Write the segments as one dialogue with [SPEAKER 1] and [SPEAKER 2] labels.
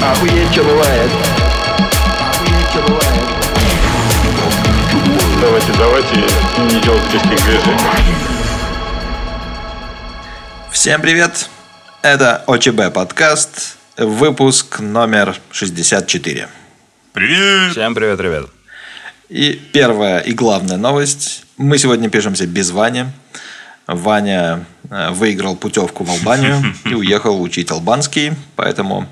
[SPEAKER 1] Охуеть, что бывает. Охуеть, что бывает.
[SPEAKER 2] Давайте, давайте не делать лишних движений.
[SPEAKER 3] Всем привет! Это ОЧБ подкаст, выпуск номер 64.
[SPEAKER 2] Привет!
[SPEAKER 4] Всем привет, ребят.
[SPEAKER 3] И первая и главная новость. Мы сегодня пишемся без Вани. Ваня э, выиграл путевку в Албанию и уехал учить албанский. Поэтому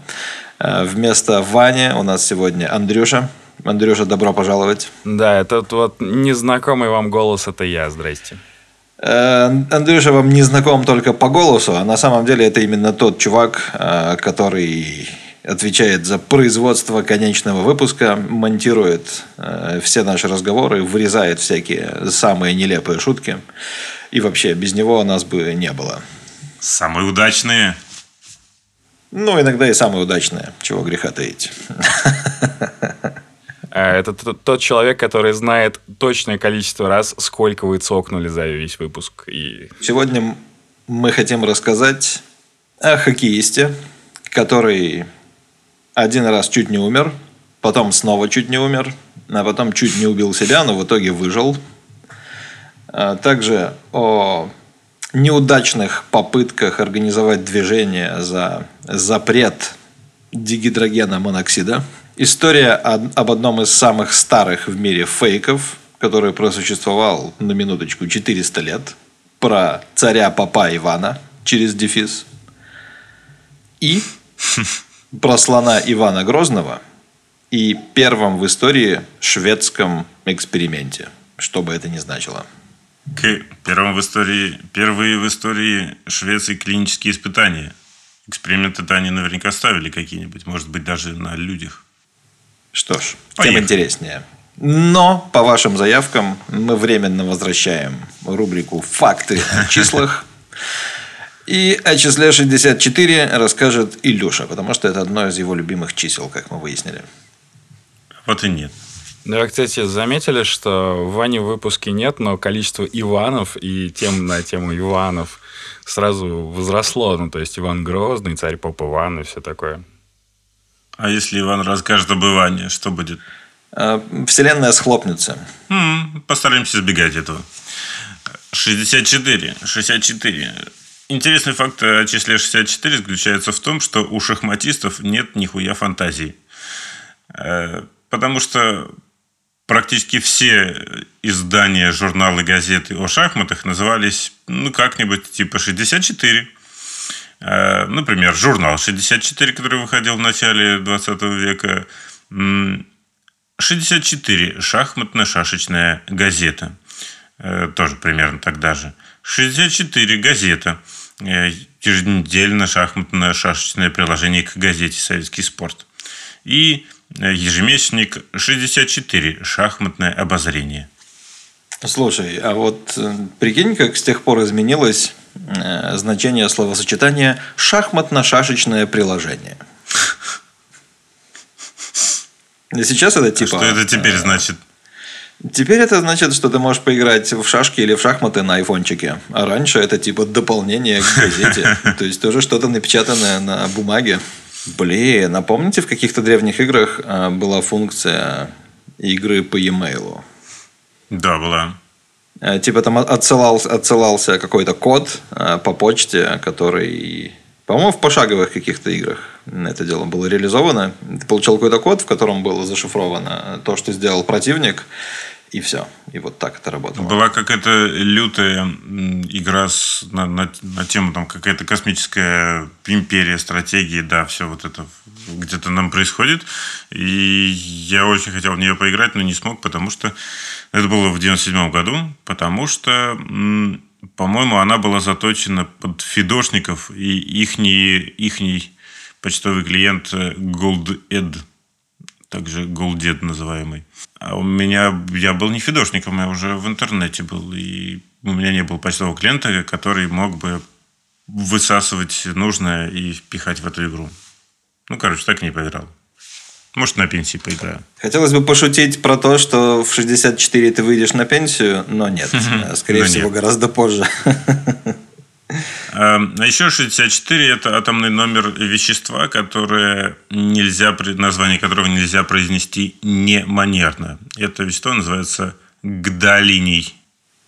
[SPEAKER 3] вместо Вани у нас сегодня Андрюша. Андрюша, добро пожаловать.
[SPEAKER 4] Да, этот вот незнакомый вам голос, это я, здрасте.
[SPEAKER 3] Э, Андрюша вам не знаком только по голосу, а на самом деле это именно тот чувак, э, который отвечает за производство конечного выпуска, монтирует э, все наши разговоры, вырезает всякие самые нелепые шутки. И вообще, без него нас бы не было.
[SPEAKER 2] Самые удачные.
[SPEAKER 3] Ну, иногда и самые удачные, чего греха таить.
[SPEAKER 4] А, Это тот человек, который знает точное количество раз, сколько вы цокнули за весь выпуск. И
[SPEAKER 3] Сегодня мы хотим рассказать о хоккеисте, который один раз чуть не умер, потом снова чуть не умер, а потом чуть не убил себя, но в итоге выжил. А Также о неудачных попытках организовать движение за запрет дигидрогена моноксида. История об одном из самых старых в мире фейков, который просуществовал на минуточку 400 лет, про царя папа Ивана через дефис. И про слона Ивана Грозного и первом в истории шведском эксперименте, что бы это ни значило.
[SPEAKER 2] К первым в истории, первые в истории Швеции клинические испытания. Эксперименты-то они наверняка ставили какие-нибудь, может быть, даже на людях.
[SPEAKER 3] Что ж, тем
[SPEAKER 2] Поехали.
[SPEAKER 3] интереснее. Но, по вашим заявкам, мы временно возвращаем рубрику «Факты о числах». И о числе 64 расскажет Илюша, потому что это одно из его любимых чисел, как мы выяснили.
[SPEAKER 2] Вот и нет.
[SPEAKER 4] Да, вы, кстати, заметили, что Вани в выпуске нет, но количество Иванов и тем на тему Иванов сразу возросло. Ну, то есть Иван Грозный, царь поп Иван и все такое.
[SPEAKER 2] А если Иван расскажет об Иване, что будет?
[SPEAKER 3] А, Вселенная схлопнется.
[SPEAKER 2] М, постараемся избегать этого. 64. 64. Интересный факт о числе 64 заключается в том, что у шахматистов нет нихуя фантазии. Э, Потому что практически все издания, журналы, газеты о шахматах назывались ну, как-нибудь типа 64. Э, Например, журнал 64, который выходил в начале 20 века. М, 64. Шахматно-шашечная газета. Э, Тоже примерно тогда же. 64. Газета. Э, Еженедельно шахматное шашечное приложение к газете «Советский спорт». И ежемесячник 64. Шахматное обозрение.
[SPEAKER 3] Слушай, а вот э, прикинь, как с тех пор изменилось э, значение словосочетания «шахматно-шашечное приложение». И сейчас это типа...
[SPEAKER 2] Что это теперь
[SPEAKER 3] э,
[SPEAKER 2] значит?
[SPEAKER 3] Теперь это значит, что ты можешь поиграть в шашки или в шахматы на айфончике. А раньше это типа дополнение к газете. То есть тоже что-то напечатанное на бумаге. Блин, напомните, в каких-то древних играх э, была функция игры по e-mail.
[SPEAKER 2] Да, была.
[SPEAKER 3] Э, Типа там отсылался, отсылался какой-то код э, по почте, который, по-моему, в пошаговых каких-то играх это дело было реализовано. Ты получал какой-то код, в котором было зашифровано то, что сделал противник, и все. И вот так это работало.
[SPEAKER 2] Была какая-то лютая игра с, на, на, на тему, там какая-то космическая империя, стратегии, да, все вот это где-то нам происходит. И я очень хотел в нее поиграть, но не смог, потому что это было в 97 году, потому что, по-моему, она была заточена под фидошников и ихний, ихний почтовый клиент э, GoldEd также Голдед называемый. А у меня, я был не фидошником, я уже в интернете был, и у меня не было почтового клиента, который мог бы высасывать нужное и впихать в эту игру. Ну, короче, так и не поиграл. Может, на пенсии поиграю.
[SPEAKER 3] Хотелось бы пошутить про то, что в 64 ты выйдешь на пенсию, но нет. Скорее всего, гораздо позже.
[SPEAKER 2] А еще 64 – это атомный номер вещества, которое нельзя, название которого нельзя произнести неманерно. Это вещество называется гдалиний.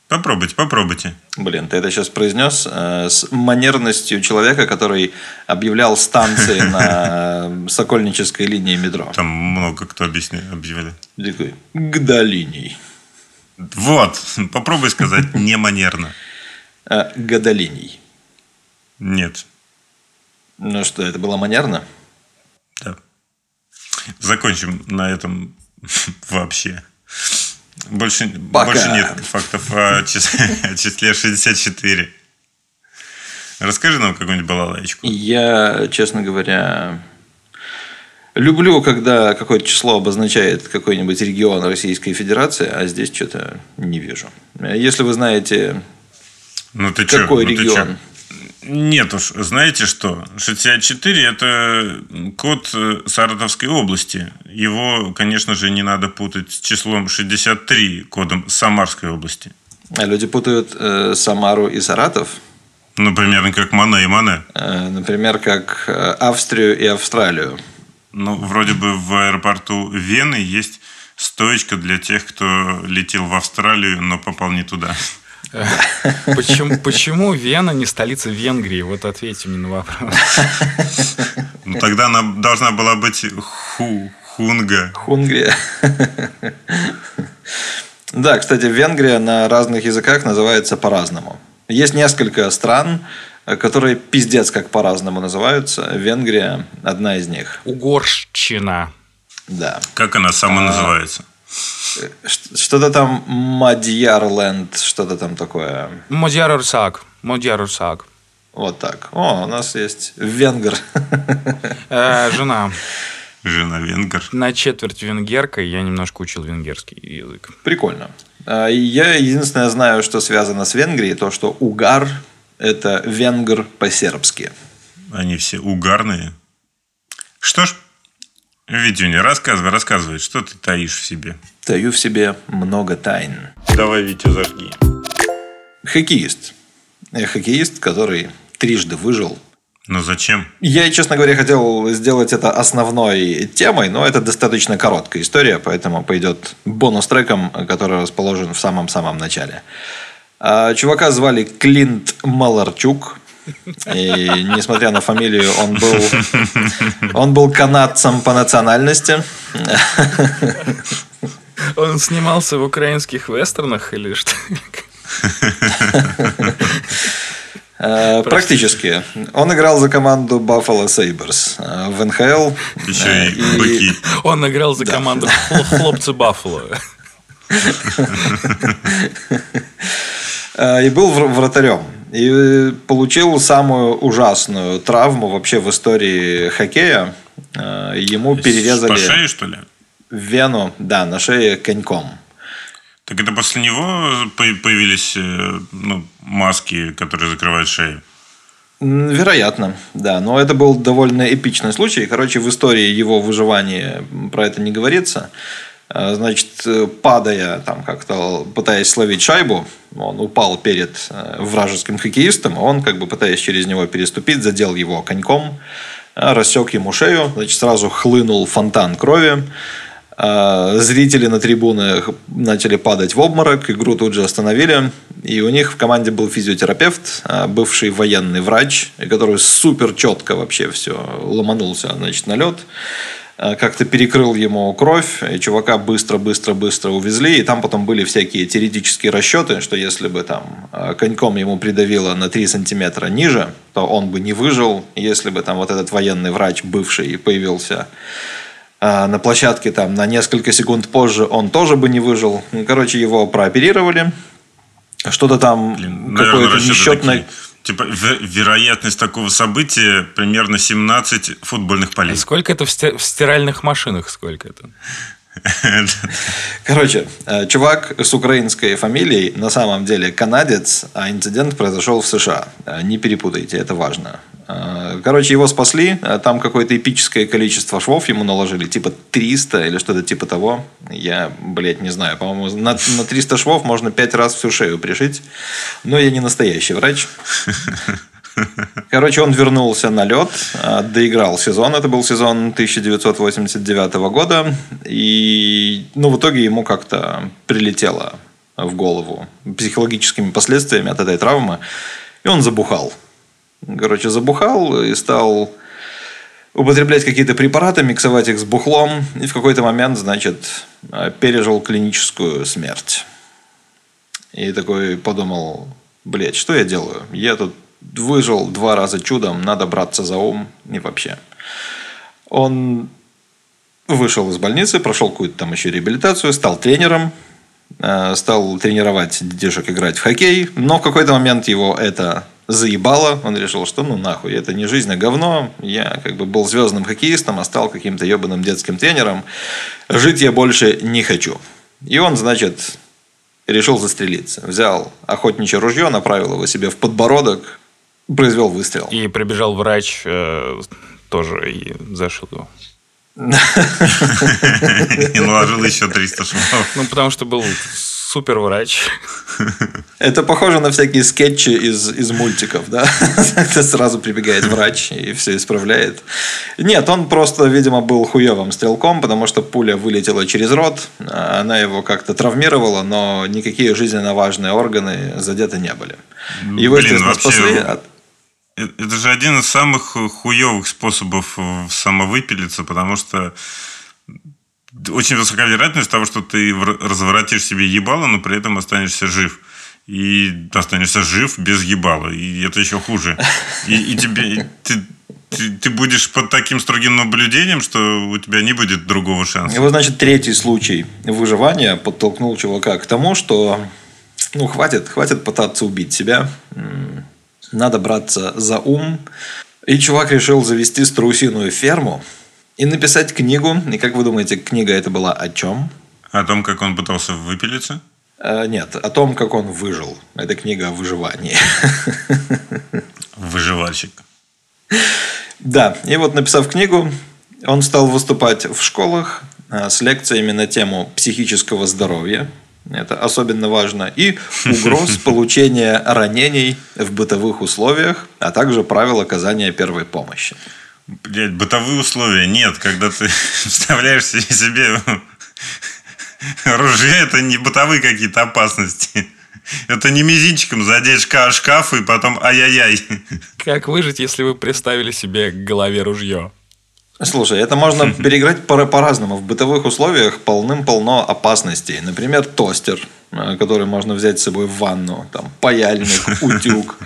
[SPEAKER 2] Попробуйте, попробуйте.
[SPEAKER 3] Блин, ты это сейчас произнес э, с манерностью человека, который объявлял станции на Сокольнической линии метро.
[SPEAKER 2] Там много кто объявляли.
[SPEAKER 3] Такой, Гдалиний.
[SPEAKER 2] Вот, попробуй сказать неманерно.
[SPEAKER 3] Э, Гадолиний.
[SPEAKER 2] Нет.
[SPEAKER 3] Ну что, это было манерно?
[SPEAKER 2] Да. Закончим на этом вообще. Больше,
[SPEAKER 3] Пока.
[SPEAKER 2] больше нет фактов о числе, о числе 64. Расскажи нам какую-нибудь балалайку.
[SPEAKER 3] Я, честно говоря, люблю, когда какое-то число обозначает какой-нибудь регион Российской Федерации, а здесь что-то не вижу. Если вы знаете,
[SPEAKER 2] Ну ты чё?
[SPEAKER 3] какой
[SPEAKER 2] Ну, ты чё?
[SPEAKER 3] регион,
[SPEAKER 2] Нет уж, знаете что? 64 – это код э, Саратовской области. Его, конечно же, не надо путать с числом 63, кодом Самарской области.
[SPEAKER 3] а люди путают э, Самару и Саратов,
[SPEAKER 2] Ну, примерно как Мане и Мане.
[SPEAKER 3] э, например, как э, Австрию и Австралию.
[SPEAKER 2] Ну, вроде бы в аэропорту Вены есть стоечка для тех, кто летел в Австралию, но попал не туда.
[SPEAKER 4] Почему, почему Вена не столица Венгрии? Вот ответьте мне на вопрос.
[SPEAKER 2] Ну, тогда она должна была быть Ху, Хунга.
[SPEAKER 3] Хунгрия. Да, кстати, Венгрия на разных языках называется по-разному. Есть несколько стран, э, которые пиздец как по-разному называются. Венгрия одна из них.
[SPEAKER 4] Угорщина.
[SPEAKER 3] Да.
[SPEAKER 2] Как она сама называется?
[SPEAKER 3] Что-то там Мадьярленд, что-то там такое.
[SPEAKER 4] Модярурсак. Модярурсак.
[SPEAKER 3] Вот так. О, у нас есть венгр.
[SPEAKER 4] Э, жена.
[SPEAKER 2] Жена венгер.
[SPEAKER 4] На четверть венгерка, я немножко учил венгерский язык.
[SPEAKER 3] Прикольно. А, Я единственное знаю, что связано с Венгрией, то, что угар – это венгр по-сербски.
[SPEAKER 2] Они все угарные. Что ж, Витюня, рассказывай, рассказывай, что ты таишь в себе.
[SPEAKER 3] Таю в себе много тайн.
[SPEAKER 2] Давай, Витя, зажги.
[SPEAKER 3] Хоккеист. Э, Хоккеист, который трижды выжил.
[SPEAKER 2] Но зачем?
[SPEAKER 3] Я, честно говоря, хотел сделать это основной темой, но это достаточно короткая история, поэтому пойдет бонус-треком, который расположен в самом-самом начале. А, Чувака звали Клинт Маларчук. И несмотря на фамилию, он был, он был канадцем по национальности.
[SPEAKER 4] Он снимался в украинских вестернах или что?
[SPEAKER 3] Э, Практически. Он играл за команду Buffalo Sabres э, в НХЛ.
[SPEAKER 2] Еще
[SPEAKER 3] Э,
[SPEAKER 2] и быки.
[SPEAKER 4] Он играл за команду хл- хлопцы Баффало.
[SPEAKER 3] И был вр- вратарем. И э, получил самую ужасную травму вообще в истории хоккея. Э, Ему
[SPEAKER 2] По
[SPEAKER 3] перерезали
[SPEAKER 2] шее, что ли?
[SPEAKER 3] вену, да, на шее коньком.
[SPEAKER 2] Так это после него по- появились э, ну, маски, которые закрывают шею.
[SPEAKER 3] Вероятно, да. Но это был довольно эпичный случай. Короче, в истории его выживания про это не говорится. Э, Значит, э, падая, там как-то пытаясь словить шайбу, он упал перед э, вражеским хоккеистом, он, как бы пытаясь через него переступить, задел его коньком, рассек ему шею, значит, сразу хлынул фонтан крови. Зрители на трибунах начали падать в обморок, игру тут же остановили. И у них в команде был физиотерапевт, бывший военный врач, который супер четко вообще все ломанулся значит, на лед. Э, Как-то перекрыл ему кровь, и чувака быстро-быстро-быстро увезли. И там потом были всякие теоретические расчеты, что если бы там э, коньком ему придавило на 3 сантиметра ниже, то он бы не выжил. Если бы там вот этот военный врач бывший появился а, на площадке там на несколько секунд позже он тоже бы не выжил. Ну, Короче, его прооперировали. Что-то там какое-то несчетное...
[SPEAKER 2] такие. Типа, ве- вероятность такого события примерно 17 футбольных полей.
[SPEAKER 4] Сколько это в сти- в стиральных машинах? Сколько это?
[SPEAKER 3] Короче, э, чувак с украинской фамилией на самом деле канадец, а инцидент произошел в США. Э, Не перепутайте, это важно. Э, Короче, его спасли, э, там какое-то эпическое количество швов ему наложили, типа 300 или что-то типа того. Я, блядь, не знаю, по-моему, на, на 300 швов можно 5 раз всю шею пришить. Но я не настоящий врач. Короче, он вернулся на лед, а, доиграл сезон. Это был сезон 1989 года. И ну, в итоге ему как-то прилетело в голову психологическими последствиями от этой травмы. И он забухал. Короче, забухал и стал употреблять какие-то препараты, миксовать их с бухлом. И в какой-то момент, значит, пережил клиническую смерть. И такой подумал, блядь, что я делаю? Я тут выжил два раза чудом, надо браться за ум и вообще. Он вышел из больницы, прошел какую-то там еще реабилитацию, стал тренером, э, стал тренировать детишек играть в хоккей, но в какой-то момент его это заебало, он решил, что ну нахуй, это не жизнь, а говно, я как бы был звездным хоккеистом, а стал каким-то ебаным детским тренером, жить я больше не хочу. И он, значит, решил застрелиться. Взял охотничье ружье, направил его себе в подбородок, произвел выстрел.
[SPEAKER 4] И прибежал врач э, тоже и зашил его.
[SPEAKER 2] И наложил еще 300 швов.
[SPEAKER 4] Ну, потому что был супер врач.
[SPEAKER 3] Это похоже на всякие скетчи из, из мультиков, да? Сразу прибегает врач и все исправляет. Нет, он просто, видимо, был хуевым стрелком, потому что пуля вылетела через рот, она его как-то травмировала, но никакие жизненно важные органы задеты не были. Его,
[SPEAKER 2] Блин,
[SPEAKER 3] естественно,
[SPEAKER 2] вообще,
[SPEAKER 3] спасли. от-
[SPEAKER 2] Э, Это же один из самых хуевых способов э, самовыпилиться, потому что очень высока вероятность того, что ты разворотишь себе ебало, но при этом останешься жив. И останешься жив без ебала. И это еще хуже. И, и тебе... Ты, ты, ты будешь под таким строгим наблюдением, что у тебя не будет другого шанса.
[SPEAKER 3] И вот, значит, третий случай выживания подтолкнул чувака к тому, что ну, хватит, хватит пытаться убить себя. Надо браться за ум. И чувак решил завести страусиную ферму и написать книгу. И как вы думаете, книга это была о чем?
[SPEAKER 2] О том, как он пытался выпилиться.
[SPEAKER 3] Э, Нет, о том, как он выжил. Это книга о выживании.
[SPEAKER 2] Выживальщик.
[SPEAKER 3] Да, и вот написав книгу, он стал выступать в школах э, с лекциями на тему психического здоровья. Это особенно важно. И угроз получения ранений в бытовых условиях, а также правил оказания первой помощи.
[SPEAKER 2] Блять, бытовые условия нет, когда ты вставляешь себе- ружье, это не бытовые какие-то опасности. Это не мизинчиком задеть шка- шкаф и потом ай-яй-яй.
[SPEAKER 4] Как выжить, если вы представили себе к голове ружье?
[SPEAKER 3] Слушай, это можно переиграть по- по-разному. В бытовых условиях полным-полно опасностей. Например, тостер, э, который можно взять с собой в ванну. Там паяльник, утюг,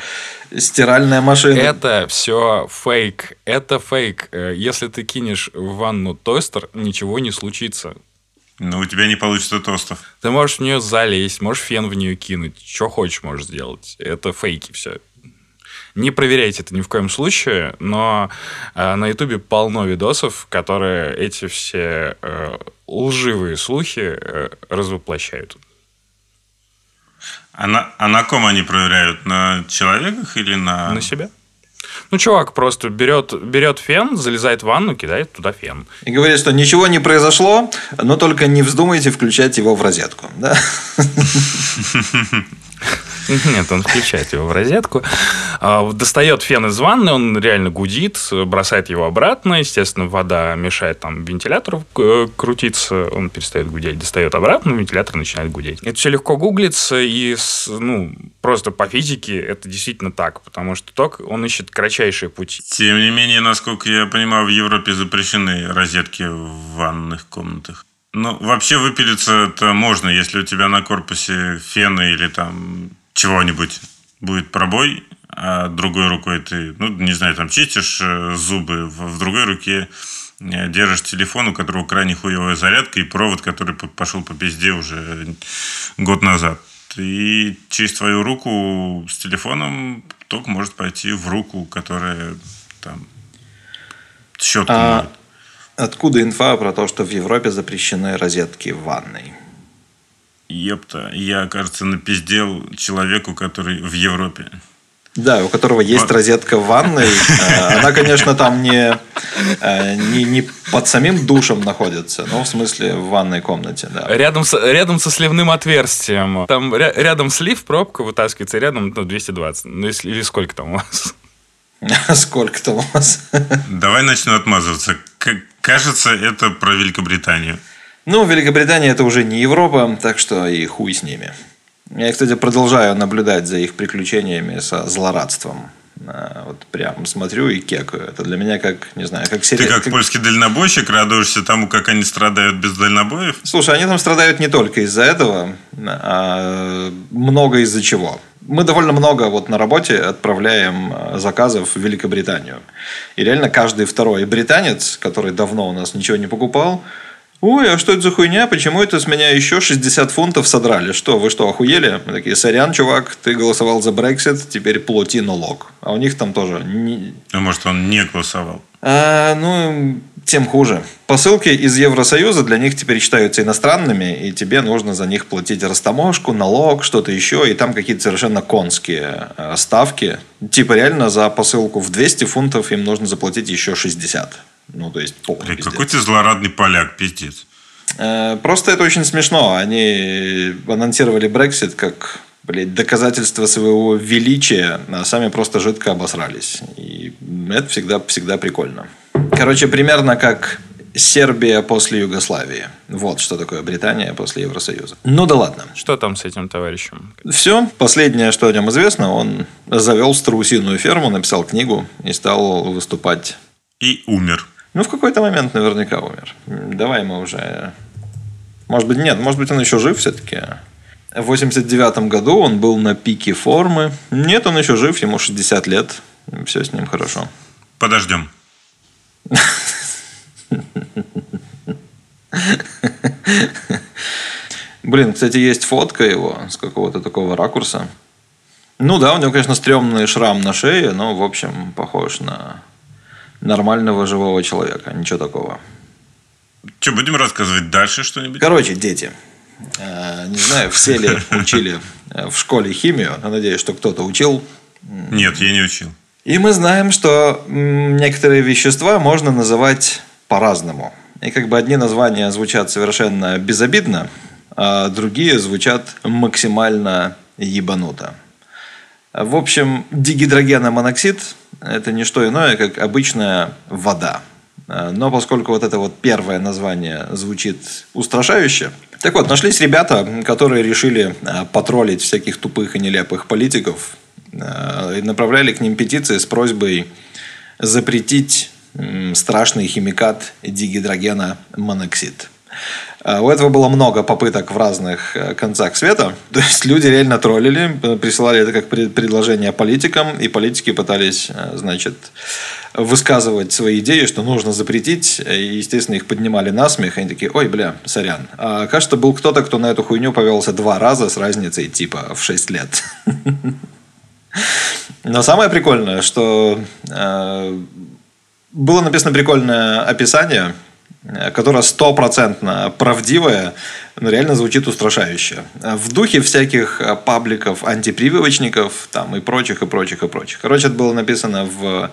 [SPEAKER 3] стиральная машина.
[SPEAKER 4] Это все фейк. Это фейк. Э, Если ты кинешь в ванну тостер, ничего не случится.
[SPEAKER 2] Но у тебя не получится тостов.
[SPEAKER 4] Ты можешь в нее залезть, можешь фен в нее кинуть. Что хочешь можешь сделать. Это фейки все. Не проверяйте это ни в коем случае, но э, на Ютубе полно видосов, которые эти все э, лживые слухи э, развоплощают.
[SPEAKER 2] А на, а на ком они проверяют? На человеках или на...
[SPEAKER 4] На себя. Ну, чувак просто берет, берет фен, залезает в ванну, кидает туда фен.
[SPEAKER 3] И говорит, что ничего не произошло, но только не вздумайте включать его в розетку. Да?
[SPEAKER 4] Нет, он включает его в розетку, а, достает фен из ванны, он реально гудит, бросает его обратно, естественно, вода мешает там вентилятору э, крутиться, он перестает гудеть, достает обратно, вентилятор начинает гудеть. Это все легко гуглится, и ну, просто по физике это действительно так, потому что ток, он ищет кратчайшие пути.
[SPEAKER 2] Тем не менее, насколько я понимаю, в Европе запрещены розетки в ванных комнатах. Ну, вообще выпилиться это можно, если у тебя на корпусе фена или там чего-нибудь будет пробой, а другой рукой ты, ну, не знаю, там чистишь э, зубы, в, другой руке э, держишь телефон, у которого крайне хуевая зарядка и провод, который пошел по пизде уже год назад. И через твою руку с телефоном ток может пойти в руку, которая там щетку
[SPEAKER 3] А
[SPEAKER 2] моет.
[SPEAKER 3] откуда инфа про то, что в Европе запрещены розетки в ванной?
[SPEAKER 2] Епта, я, кажется, напиздел человеку, который в Европе.
[SPEAKER 3] Да, у которого есть
[SPEAKER 2] Вот.
[SPEAKER 3] розетка в ванной. Э, Она, конечно, там не, э, не, не под самим душем находится, но в смысле в ванной комнате, да.
[SPEAKER 4] Рядом, с, рядом со сливным отверстием. Там ря- рядом слив, пробка вытаскивается, рядом ну, 220. Ну, если, или сколько там у вас?
[SPEAKER 3] Сколько там у вас?
[SPEAKER 2] Давай начну отмазываться. Кажется, это про Великобританию.
[SPEAKER 3] Ну, Великобритания это уже не Европа, так что и хуй с ними. Я, кстати, продолжаю наблюдать за их приключениями со злорадством. А, Вот прям смотрю и кекаю. Это для меня как, не знаю, как
[SPEAKER 2] Ты
[SPEAKER 3] сериал.
[SPEAKER 2] как польский дальнобойщик радуешься тому, как они страдают без дальнобоев?
[SPEAKER 3] Слушай, они там страдают не только из-за этого, а много из-за чего. Мы довольно много вот на работе отправляем э, заказов в Великобританию. И реально каждый второй британец, который давно у нас ничего не покупал, Ой, а что это за хуйня? Почему это с меня еще 60 фунтов содрали? Что, вы что, охуели? Мы такие, сорян, чувак, ты голосовал за Брексит, теперь плати налог. А у них там тоже не-
[SPEAKER 2] А может, он не голосовал?
[SPEAKER 3] а, ну, тем хуже. Посылки из Евросоюза для них теперь считаются иностранными, и тебе нужно за них платить растаможку, налог, что-то еще, и там какие-то совершенно конские э, ставки. Типа реально за посылку в 200 фунтов им нужно заплатить еще 60. Ну, то есть полный
[SPEAKER 2] Блин, какой ты злорадный поляк, пиздец.
[SPEAKER 3] Э, Просто это очень смешно. Они анонсировали Brexit как блядь, доказательство своего величия, а сами просто жидко обосрались. И это всегда, всегда прикольно. Короче, примерно как Сербия после Югославии. Вот что такое Британия после Евросоюза. Ну да ладно.
[SPEAKER 4] Что там с этим товарищем?
[SPEAKER 3] Все. Последнее, что о нем известно, он завел страусиную ферму, написал книгу и стал выступать.
[SPEAKER 2] И умер.
[SPEAKER 3] Ну, в какой-то момент наверняка умер. Давай мы уже... Может быть, нет, может быть, он еще жив все-таки. В 89 году он был на пике формы. Нет, он еще жив, ему 60 лет. Все с ним хорошо.
[SPEAKER 2] Подождем.
[SPEAKER 3] Блин, кстати, есть фотка его с какого-то такого ракурса. Ну да, у него, конечно, стрёмный шрам на шее, но, в общем, похож на нормального живого человека. Ничего такого.
[SPEAKER 2] Что, будем рассказывать дальше что-нибудь?
[SPEAKER 3] Короче, дети. Э, Не знаю, все ли учили э, в школе химию. надеюсь, что кто-то учил.
[SPEAKER 2] Нет, я не учил.
[SPEAKER 3] И мы знаем, что некоторые вещества можно называть по-разному. И как бы одни названия звучат совершенно безобидно, а другие звучат максимально ебануто. В общем, дигидрогеномоноксид – это не что иное, как обычная вода. Э, Но поскольку вот это вот первое название звучит устрашающе, так вот, нашлись ребята, которые решили э, потроллить всяких тупых и нелепых политиков э, и направляли к ним петиции с просьбой запретить страшный химикат дигидрогена моноксид. А У этого было много попыток в разных э, концах света. То есть люди реально троллили, э, присылали это как пред- предложение политикам, и политики пытались, э, значит, высказывать свои идеи, что нужно запретить. И, естественно, их поднимали на смех, они такие, ой, бля, сорян. А, кажется, был кто-то, кто на эту хуйню повелся два раза с разницей типа в 6 лет. Но самое прикольное, что э, было написано прикольное описание, э, которое стопроцентно правдивое, но реально звучит устрашающе. В духе всяких э, пабликов, антипрививочников там, и прочих, и прочих, и прочих. Короче, это было написано в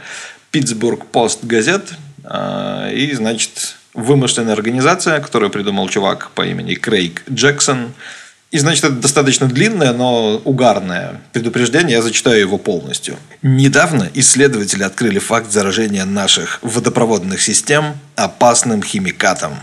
[SPEAKER 3] Питтсбург Пост газет. э, И, значит, вымышленная организация, которую придумал чувак по имени Крейг Джексон. И, значит, это достаточно длинное, но угарное предупреждение. Я зачитаю его полностью. Недавно исследователи открыли факт заражения наших водопроводных систем опасным химикатом.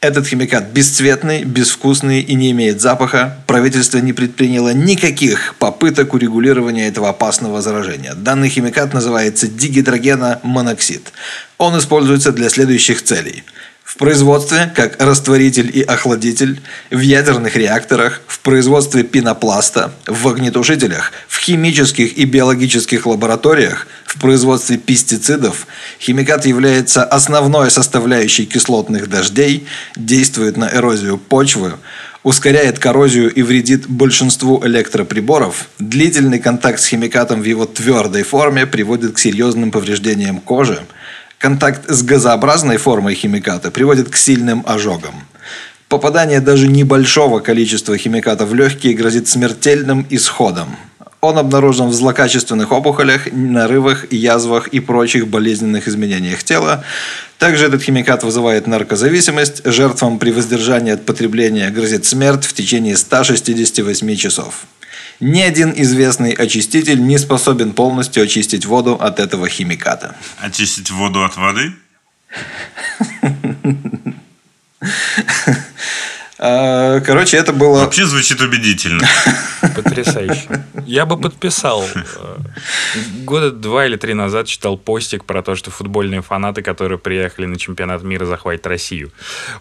[SPEAKER 3] Этот химикат бесцветный, безвкусный и не имеет запаха. Правительство не предприняло никаких попыток урегулирования этого опасного заражения. Данный химикат называется дигидрогеномоноксид. Он используется для следующих целей – в производстве как растворитель и охладитель, в ядерных реакторах, в производстве пенопласта, в огнетушителях, в химических и биологических лабораториях, в производстве пестицидов. Химикат является основной составляющей кислотных дождей, действует на эрозию почвы, ускоряет коррозию и вредит большинству электроприборов. Длительный контакт с химикатом в его твердой форме приводит к серьезным повреждениям кожи. Контакт с газообразной формой химиката приводит к сильным ожогам. Попадание даже небольшого количества химиката в легкие грозит смертельным исходом. Он обнаружен в злокачественных опухолях, нарывах, язвах и прочих болезненных изменениях тела. Также этот химикат вызывает наркозависимость. Жертвам при воздержании от потребления грозит смерть в течение 168 часов. Ни один известный очиститель не способен полностью очистить воду от этого химиката.
[SPEAKER 2] Очистить воду от воды?
[SPEAKER 3] А, Короче, это было...
[SPEAKER 2] Вообще звучит убедительно.
[SPEAKER 4] Потрясающе. Я бы подписал. э, Года два или три назад читал постик про то, что футбольные фанаты, которые приехали на чемпионат мира, захватят Россию.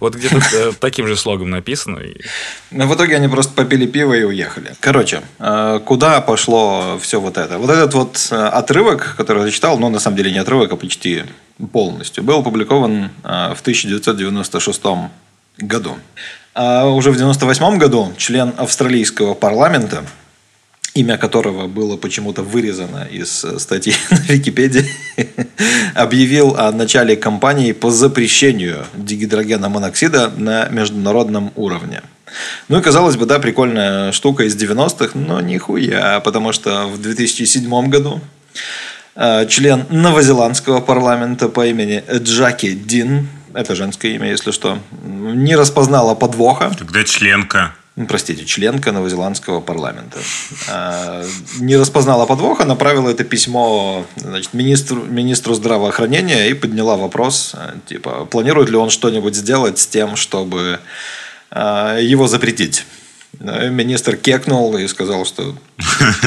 [SPEAKER 4] Вот где-то э, таким же слогом написано. и
[SPEAKER 3] Но в итоге они просто попили пиво и уехали. Короче, э, куда пошло все вот это? Вот этот вот отрывок, который я зачитал, ну, на самом деле не отрывок, а почти полностью, был опубликован в 1996 году. А уже в 1998 году член австралийского парламента, имя которого было почему-то вырезано из э, статьи на Википедии, объявил о начале кампании по запрещению дигидрогена моноксида на международном уровне. Ну и казалось бы, да, прикольная штука из 90-х, но нихуя, потому что в 2007 году э, член новозеландского парламента по имени Джаки Дин, это женское имя, если что, не распознала подвоха.
[SPEAKER 2] Тогда членка.
[SPEAKER 3] Ну, простите, членка новозеландского парламента. А, Не распознала подвоха, направила это письмо значит, министру, министру здравоохранения и подняла вопрос, а, типа, планирует ли он что-нибудь сделать с тем, чтобы а, его запретить. Министр кекнул и сказал, что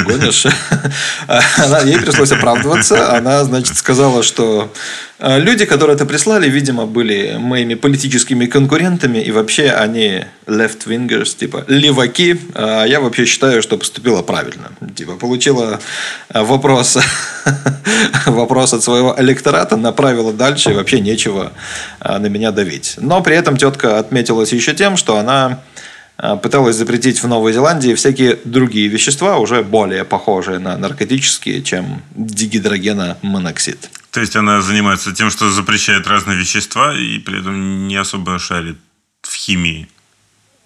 [SPEAKER 3] гонишь. Ей пришлось оправдываться. Она, значит, сказала, что а, люди, которые это прислали, видимо, были моими политическими конкурентами, и вообще они left-wingers, типа леваки. А я вообще считаю, что поступила правильно. Типа получила а, вопрос, вопрос от своего электората, направила дальше, и вообще нечего на меня давить. Но при этом тетка отметилась еще тем, что она пыталась запретить в Новой Зеландии всякие другие вещества, уже более похожие на наркотические, чем дигидрогеномоноксид.
[SPEAKER 2] То есть она занимается тем, что запрещает разные вещества и при этом не особо шарит в химии.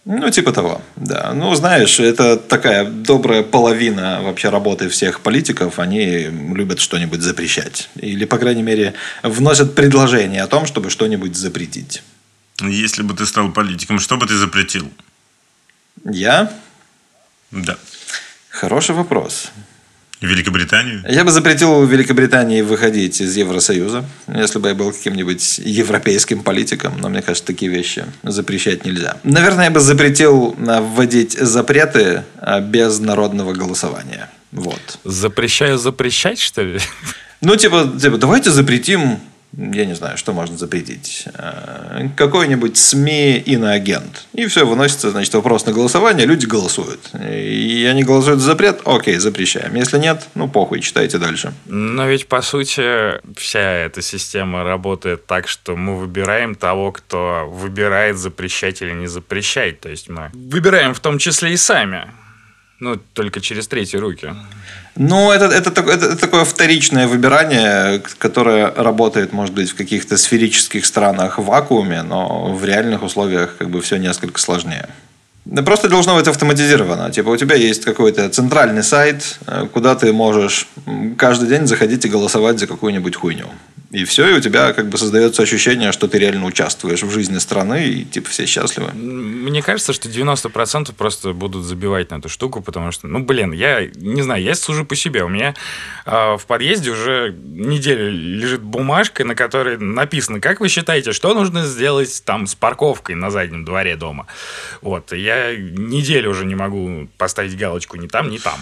[SPEAKER 3] Ну, типа того, да. Ну, знаешь, это такая добрая половина вообще работы всех политиков. Они любят что-нибудь запрещать. Или, по крайней мере, вносят предложение о том, чтобы что-нибудь запретить.
[SPEAKER 2] Если бы ты стал политиком, что бы ты запретил?
[SPEAKER 3] Я?
[SPEAKER 2] Да.
[SPEAKER 3] Хороший вопрос.
[SPEAKER 2] Великобританию?
[SPEAKER 3] Я бы запретил Великобритании выходить из Евросоюза, если бы я был каким-нибудь европейским политиком. Но мне кажется, такие вещи запрещать нельзя. Наверное, я бы запретил а, вводить запреты а, без народного голосования. Вот.
[SPEAKER 4] Запрещаю запрещать, что ли?
[SPEAKER 3] Ну, типа, типа, давайте запретим, я не знаю, что можно запретить, э, какой-нибудь СМИ иноагент. И все, выносится, значит, вопрос на голосование, люди голосуют. И они голосуют за запрет, окей, запрещаем. Если нет, ну, похуй, читайте дальше.
[SPEAKER 4] Но ведь, по сути, вся эта система работает так, что мы выбираем того, кто выбирает запрещать или не запрещать. То есть мы выбираем в том числе и сами. Ну, только через третьи руки.
[SPEAKER 3] Ну, это, это, это, это такое вторичное выбирание, которое работает, может быть, в каких-то сферических странах в вакууме, но в реальных условиях как бы все несколько сложнее. Да просто должно быть автоматизировано. Типа у тебя есть какой-то центральный сайт, э, куда ты можешь каждый день заходить и голосовать за какую-нибудь хуйню. И все, и у тебя как бы создается ощущение, что ты реально участвуешь в жизни страны, и типа все счастливы.
[SPEAKER 4] Мне кажется, что 90% просто будут забивать на эту штуку, потому что, ну, блин, я не знаю, я служу по себе. У меня а, в подъезде уже неделю лежит бумажка, на которой написано, как вы считаете, что нужно сделать там с парковкой на заднем дворе дома. Вот, я неделю уже не могу поставить галочку ни там, ни там.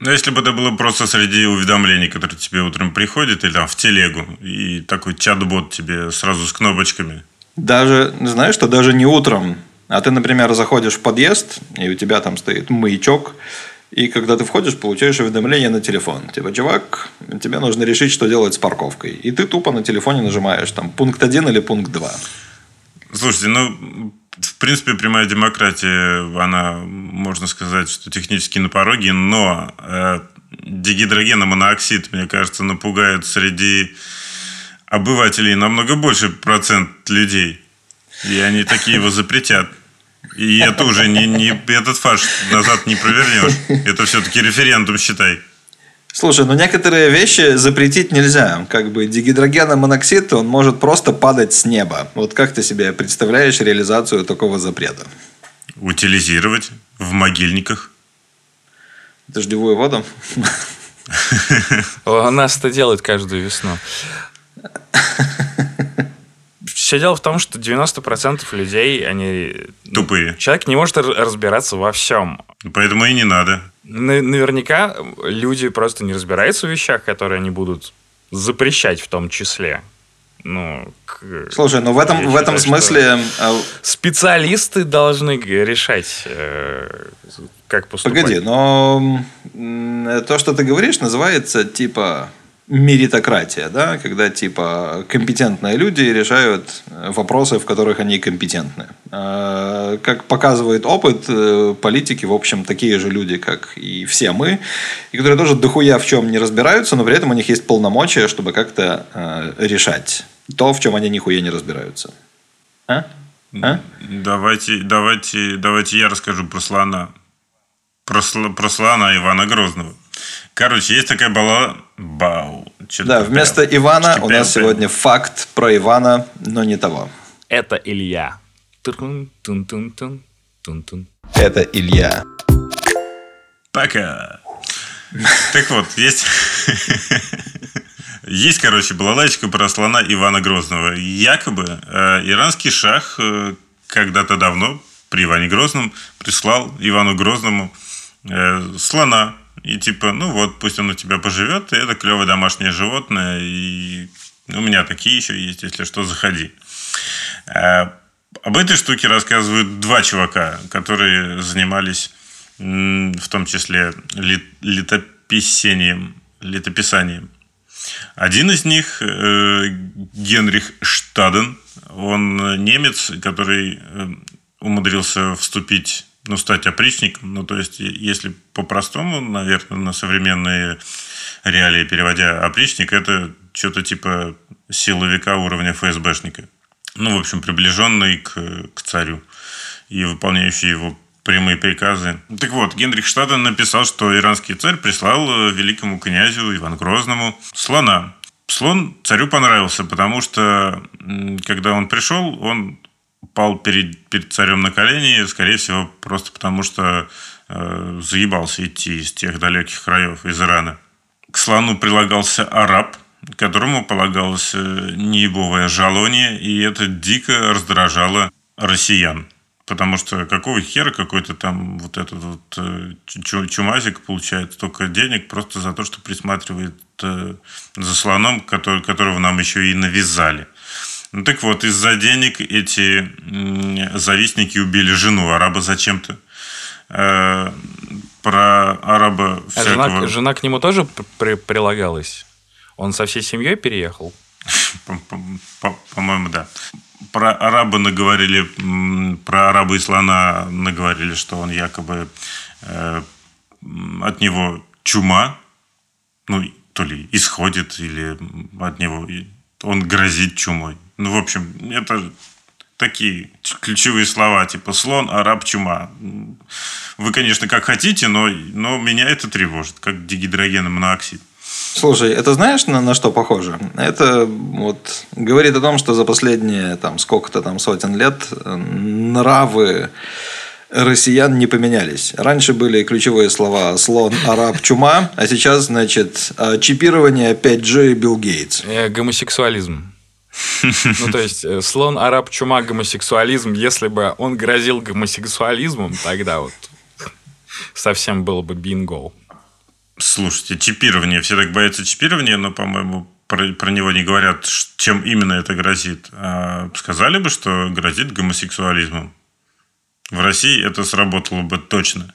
[SPEAKER 2] Ну, если бы это было просто среди уведомлений, которые тебе утром приходят, или там в телегу, и такой чат-бот тебе сразу с кнопочками.
[SPEAKER 3] Даже, знаешь, что даже не утром, а ты, например, заходишь в подъезд, и у тебя там стоит маячок, и когда ты входишь, получаешь уведомление на телефон. Типа, чувак, тебе нужно решить, что делать с парковкой. И ты тупо на телефоне нажимаешь там пункт 1 или пункт 2.
[SPEAKER 2] Слушайте, ну, в принципе, прямая демократия, она, можно сказать, что технически на пороге, но э, дигидрогеномоноксид, мне кажется, напугает среди обывателей намного больше процент людей. И они такие его запретят. И это уже не, не этот фарш назад не провернешь. Это все-таки референдум, считай.
[SPEAKER 3] Слушай, ну некоторые вещи запретить нельзя. Как бы дигидрогеномоноксид, он может просто падать с неба. Вот как ты себе представляешь реализацию такого запрета?
[SPEAKER 2] Утилизировать в могильниках.
[SPEAKER 3] дождевую воду.
[SPEAKER 4] У нас это делают каждую весну. Все дело в том, что 90% людей, они...
[SPEAKER 2] Тупые.
[SPEAKER 4] Человек не может разбираться во всем.
[SPEAKER 2] Поэтому и не надо.
[SPEAKER 4] На- Наверняка люди просто не разбираются в вещах, которые они будут запрещать в том числе. Ну, к-
[SPEAKER 3] Слушай, ну в этом,
[SPEAKER 4] Я
[SPEAKER 3] в этом
[SPEAKER 4] считаю,
[SPEAKER 3] смысле... а,
[SPEAKER 4] специалисты должны решать, э, как поступать.
[SPEAKER 3] Погоди, но то, что ты говоришь, называется типа меритократия, да, когда типа компетентные люди решают э, вопросы, в которых они компетентны. А, Как показывает опыт, э, политики, в общем, такие же люди, как и все мы, и которые тоже дохуя в чем не разбираются, но при этом у них есть полномочия, чтобы как-то э, решать то, в чем они нихуя не разбираются. А? А?
[SPEAKER 2] Давайте, давайте, давайте я расскажу про слона. Про, сл- про слона Ивана Грозного. Короче, есть такая бала... Бау.
[SPEAKER 3] Да,
[SPEAKER 2] прям-
[SPEAKER 3] вместо Ивана у нас
[SPEAKER 2] Прям-
[SPEAKER 3] сегодня факт про Ивана, но не того.
[SPEAKER 4] Это Илья. Тун тун тун тун.
[SPEAKER 3] Это Илья.
[SPEAKER 2] Пока. Так вот, есть... Есть, короче, балалайчика про слона Ивана Грозного. Якобы э, иранский шах э, когда-то давно при Иване Грозном прислал Ивану Грозному э, слона. И типа, ну вот, пусть он у тебя поживет, и это клевое домашнее животное, и у меня такие еще есть, если что, заходи. Э, Об этой штуке рассказывают два чувака, которые занимались в том числе летописением, летописанием. Один из них э, Генрих Штаден, он немец, который э, умудрился вступить, ну, стать опричником. Ну, то есть, если по-простому, наверное, на современные реалии переводя опричник, это что-то типа силовика уровня ФСБшника. Ну, в общем, приближенный к, к царю и выполняющий его прямые приказы. Так вот, Генрих Штаден написал, что иранский царь прислал э, великому князю Ивану Грозному слона. Слон царю понравился, потому что, когда он пришел, он пал перед, перед царем на колени, скорее всего, просто потому что э, заебался идти из тех далеких краев, из Ирана. К слону прилагался араб, которому полагалось э, неебовое жалование, и это дико раздражало россиян. Потому что какого хера какой-то там вот этот вот э, чу- чумазик получает столько денег просто за то, что присматривает э, за слоном, который, которого нам еще и навязали. Ну так вот, из-за денег эти завистники убили жену араба зачем-то. Э, Про араба
[SPEAKER 4] А
[SPEAKER 2] всякого...
[SPEAKER 4] жена, жена к нему тоже при- прилагалась? Он со всей семьей переехал?
[SPEAKER 2] По- по- по- По-моему, да. Про араба наговорили, про араба и слона наговорили, что он якобы э, от него чума, ну, то ли исходит, или от него он грозит чумой. Ну, в общем, это такие ключевые слова, типа слон, араб, чума. Вы, конечно, как хотите, но, но меня это тревожит, как дигидрогенный монооксид.
[SPEAKER 3] Слушай, это знаешь, на, на что похоже? Это вот говорит о том, что за последние там сколько-то там сотен лет нравы россиян не поменялись. Раньше были ключевые слова слон, араб, чума, а сейчас, значит, э, чипирование 5G и Билл Гейтс.
[SPEAKER 4] Э, гомосексуализм. Ну, то есть, э, слон, араб, чума, гомосексуализм. Если бы он грозил гомосексуализмом, тогда вот совсем было бы бинго.
[SPEAKER 2] Слушайте, чипирование. Все так боятся чипирования, но, по-моему, про, про него не говорят, чем именно это грозит. А сказали бы, что грозит гомосексуализмом. В России это сработало бы точно.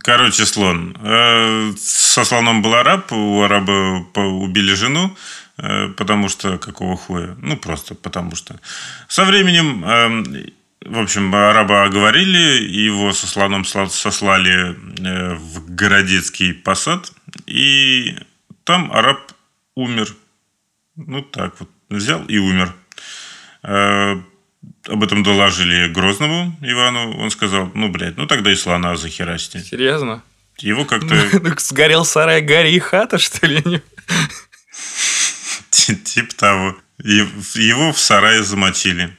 [SPEAKER 2] Короче, слон. Э, Со слоном был араб, у араба убили жену, потому что какого хуя? Ну, просто потому что. Со временем, эм, в общем, араба оговорили, его со слоном сла- сослали э, в городецкий посад, и там араб умер. Ну, так вот, взял и умер. Э, Об этом доложили Грозному Ивану. Он сказал, ну, блядь, ну тогда и слона захерачьте.
[SPEAKER 4] Серьезно?
[SPEAKER 2] Его как-то
[SPEAKER 4] Ну, Сгорел сарай, гори и хата, что ли?
[SPEAKER 2] Типа того. И Его в сарае замочили.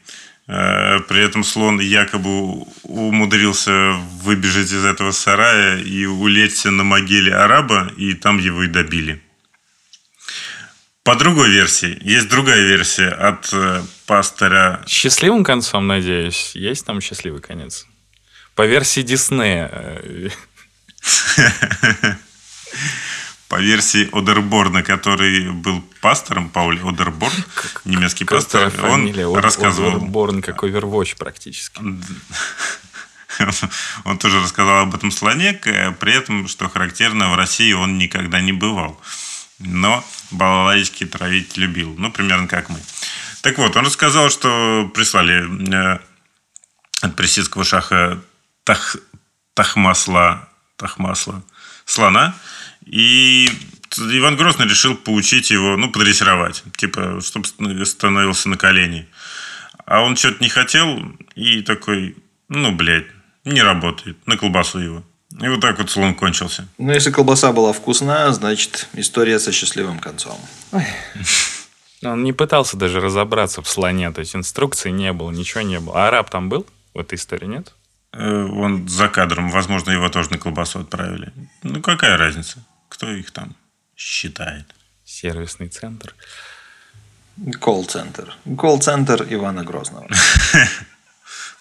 [SPEAKER 2] Э, При этом слон якобы умудрился выбежать из этого сарая и улечься на могиле араба, и там его и добили. По другой версии, есть другая версия от э, пастыря
[SPEAKER 4] Счастливым концом, надеюсь. Есть там счастливый конец? По версии Диснея.
[SPEAKER 2] по версии Одерборна, который был пастором, Пауль Одерборн, немецкий пастор,
[SPEAKER 4] Которая
[SPEAKER 2] он
[SPEAKER 4] фамилия Од-
[SPEAKER 2] рассказывал,
[SPEAKER 4] Борн как Overwatch практически.
[SPEAKER 2] он тоже рассказал об этом слоне, при этом, что характерно, в России он никогда не бывал. Но балалайки травить любил. Ну, примерно как мы. Так вот, он рассказал, что прислали э, от персидского шаха Тах, Тахмасла, Тахмасла слона. И Иван Грозный решил поучить его, ну, подрессировать. Типа, чтобы становился на колени. А он что-то не хотел и такой, ну, блядь, не работает, на колбасу его. И вот так вот слон кончился.
[SPEAKER 3] Ну, если колбаса была вкусна, значит, история со счастливым концом.
[SPEAKER 4] Он не пытался даже разобраться в слоне, то есть инструкции не было, ничего не было. А араб там был в этой истории, нет?
[SPEAKER 2] Э, Он за кадром, возможно, его тоже на колбасу отправили. Ну, какая разница? Кто их там считает?
[SPEAKER 4] Сервисный центр.
[SPEAKER 3] Колл-центр. Колл-центр Ивана Грозного.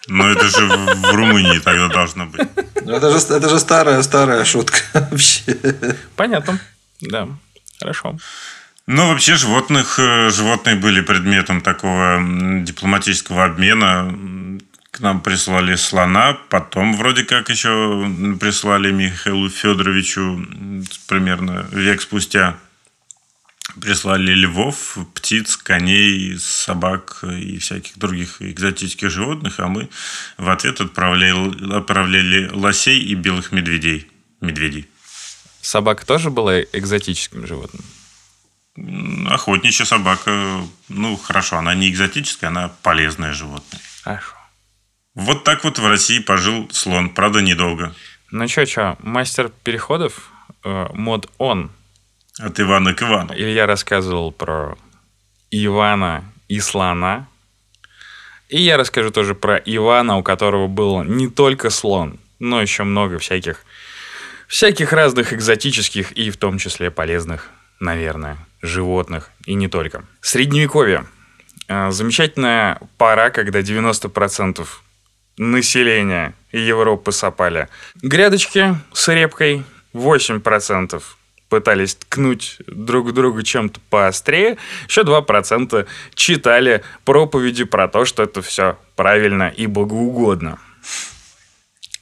[SPEAKER 2] Ну, это же в Румынии тогда должно быть.
[SPEAKER 3] Ну, Это же, это же старая-старая шутка вообще.
[SPEAKER 4] Понятно. Да, хорошо.
[SPEAKER 2] Ну, вообще, животных, э, животные были предметом такого дипломатического обмена. К нам прислали слона, потом вроде как еще прислали Михаилу Федоровичу примерно век спустя. Прислали львов, птиц, коней, собак и всяких других экзотических животных, а мы в ответ отправляли, отправляли лосей и белых медведей. Медведей.
[SPEAKER 4] Собака тоже была экзотическим животным?
[SPEAKER 2] Охотничья собака, ну хорошо, она не экзотическая, она полезное животное.
[SPEAKER 4] Хорошо.
[SPEAKER 2] Вот так вот в России пожил слон, правда, недолго.
[SPEAKER 4] Ну что, что, мастер переходов, э, мод он.
[SPEAKER 2] От Ивана к Ивану.
[SPEAKER 4] Илья рассказывал про Ивана и слона. И я расскажу тоже про Ивана, у которого был не только слон, но еще много всяких, всяких разных экзотических и в том числе полезных, наверное, животных. И не только. Средневековье. Э, Замечательная пора, когда 90% населения Европы сопали. Грядочки с репкой 8% пытались ткнуть друг друга чем-то поострее, еще 2% читали проповеди про то, что это все правильно и богоугодно.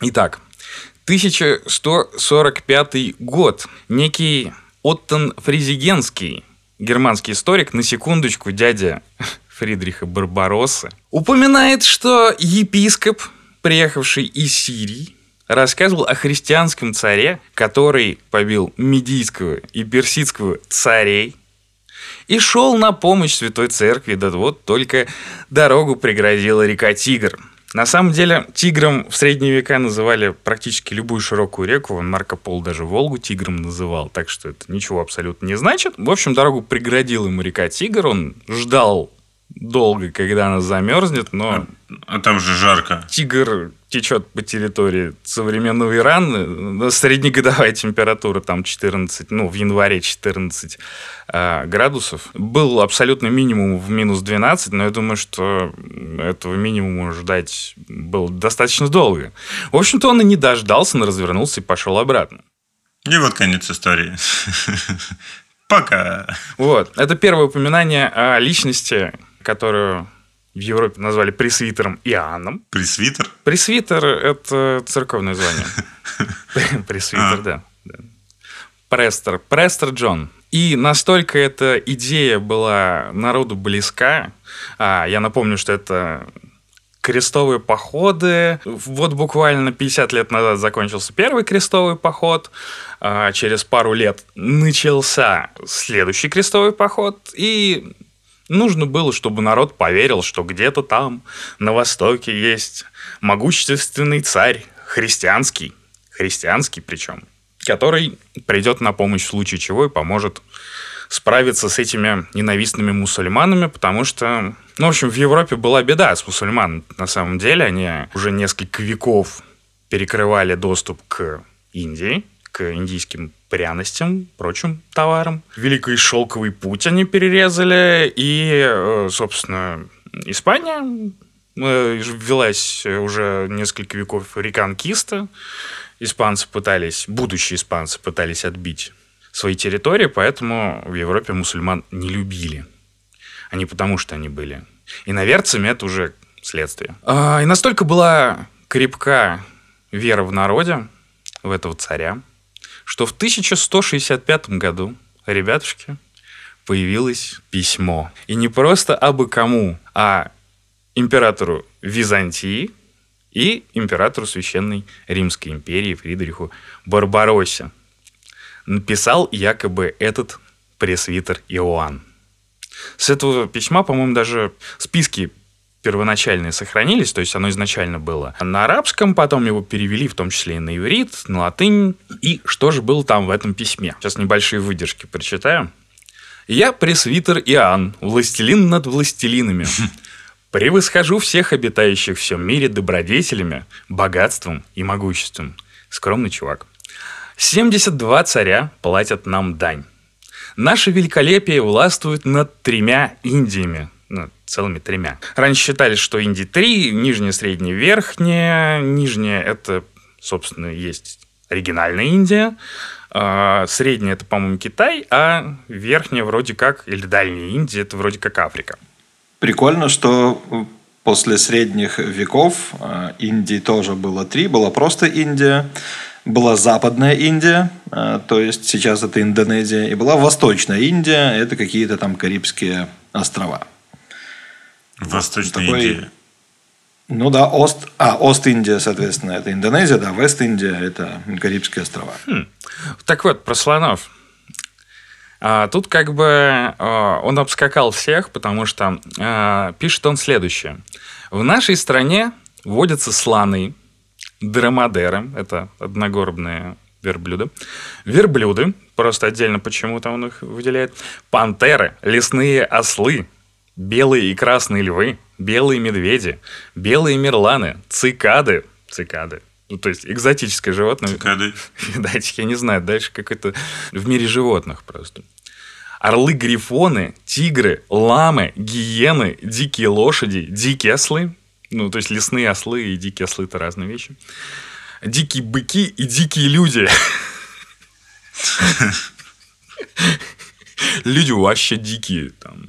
[SPEAKER 4] Итак, 1145 год. Некий Оттон Фризигенский, германский историк, на секундочку, дядя Фридриха Барбароссы, упоминает, что епископ, приехавший из Сирии, рассказывал о христианском царе, который побил медийского и персидского царей, и шел на помощь Святой Церкви, да вот только дорогу преградила река Тигр. На самом деле, тигром в средние века называли практически любую широкую реку. Вон Марко Пол даже Волгу тигром называл, так что это ничего абсолютно не значит. В общем, дорогу преградила ему река Тигр. Он ждал долго, когда она замерзнет, но
[SPEAKER 2] А там же жарко.
[SPEAKER 4] Тигр течет по территории современного Ирана. Среднегодовая температура там 14, ну, в январе 14 а, градусов. Был абсолютно минимум в минус 12, но я думаю, что этого минимума ждать было достаточно долго. В общем-то, он и не дождался, но развернулся и пошел обратно.
[SPEAKER 2] И вот конец истории. Пока.
[SPEAKER 4] Вот. Это первое упоминание о личности, которую в Европе назвали пресвитером Иоанном.
[SPEAKER 2] Пресвитер.
[SPEAKER 4] Пресвитер – это церковное звание. Пресвитер,
[SPEAKER 2] А.
[SPEAKER 4] да. да. Престер. Престер Джон. И настолько эта идея была народу близка. а, я напомню, что это крестовые походы. Вот буквально 50 лет назад закончился первый крестовый поход. а через пару лет начался следующий крестовый поход. И нужно было, чтобы народ поверил, что где-то там, на востоке, есть могущественный царь, христианский, христианский причем, который придет на помощь в случае чего и поможет справиться с этими ненавистными мусульманами, потому что Ну, в общем, в Европе была беда с мусульман. На самом деле, они уже несколько веков перекрывали доступ к Индии, к индийским пряностям, прочим товарам. Великий шелковый путь они перерезали, и, э, собственно, Испания э, велась уже несколько веков реконкиста. Испанцы пытались, будущие испанцы пытались отбить свои территории, поэтому в Европе мусульман не любили. А не потому, что они были иноверцами, это уже следствие. А, и настолько была крепка вера в народе, в этого царя, что в 1165 году, ребятушки, появилось письмо. И не просто абы кому, а императору Византии и императору Священной Римской империи Фридриху Барбаросе. Написал якобы этот пресвитер Иоанн. С этого письма, по-моему, даже списки первоначальные сохранились, то есть оно изначально было на арабском, потом его перевели в том числе и на иврит, на латынь. И что же было там в этом письме? Сейчас небольшие выдержки прочитаю. «Я пресвитер Иоанн, властелин над властелинами. Превосхожу всех обитающих в всем мире добродетелями, богатством и могуществом. Скромный чувак. 72 царя платят нам дань. Наше великолепие властвует над тремя Индиями, ну, целыми тремя. Раньше считали, что Индии три, нижняя, средняя, верхняя. Нижняя – это, собственно, есть оригинальная Индия. А, средняя – это, по-моему, Китай, а верхняя вроде как, или дальняя Индия – это вроде как Африка.
[SPEAKER 3] Прикольно, что после средних веков а, Индии тоже было три. Была просто Индия, была Западная Индия, а, то есть сейчас это Индонезия, и была Восточная Индия, это какие-то там Карибские острова.
[SPEAKER 2] Восточная
[SPEAKER 3] такой-
[SPEAKER 2] Индия.
[SPEAKER 3] Ну да, Ост, а, Ост-Индия, соответственно, это Индонезия, да, Вест-Индия – это Карибские острова.
[SPEAKER 4] Так вот, про слонов. А, тут как бы а, он обскакал всех, потому что а, пишет он следующее. В нашей стране водятся слоны, драмадеры, это одногорбные верблюды, верблюды, просто отдельно почему-то он их выделяет, пантеры, лесные ослы, белые и красные львы, белые медведи, белые мерланы, цикады, цикады, ну, то есть экзотическое животное.
[SPEAKER 2] Цикады.
[SPEAKER 4] Датчик, я не знаю, дальше как это в мире животных просто. Орлы-грифоны, тигры, ламы, гиены, дикие лошади, дикие ослы. Ну, то есть лесные ослы и дикие ослы – это разные вещи. Дикие быки и дикие люди. Люди вообще дикие. Там.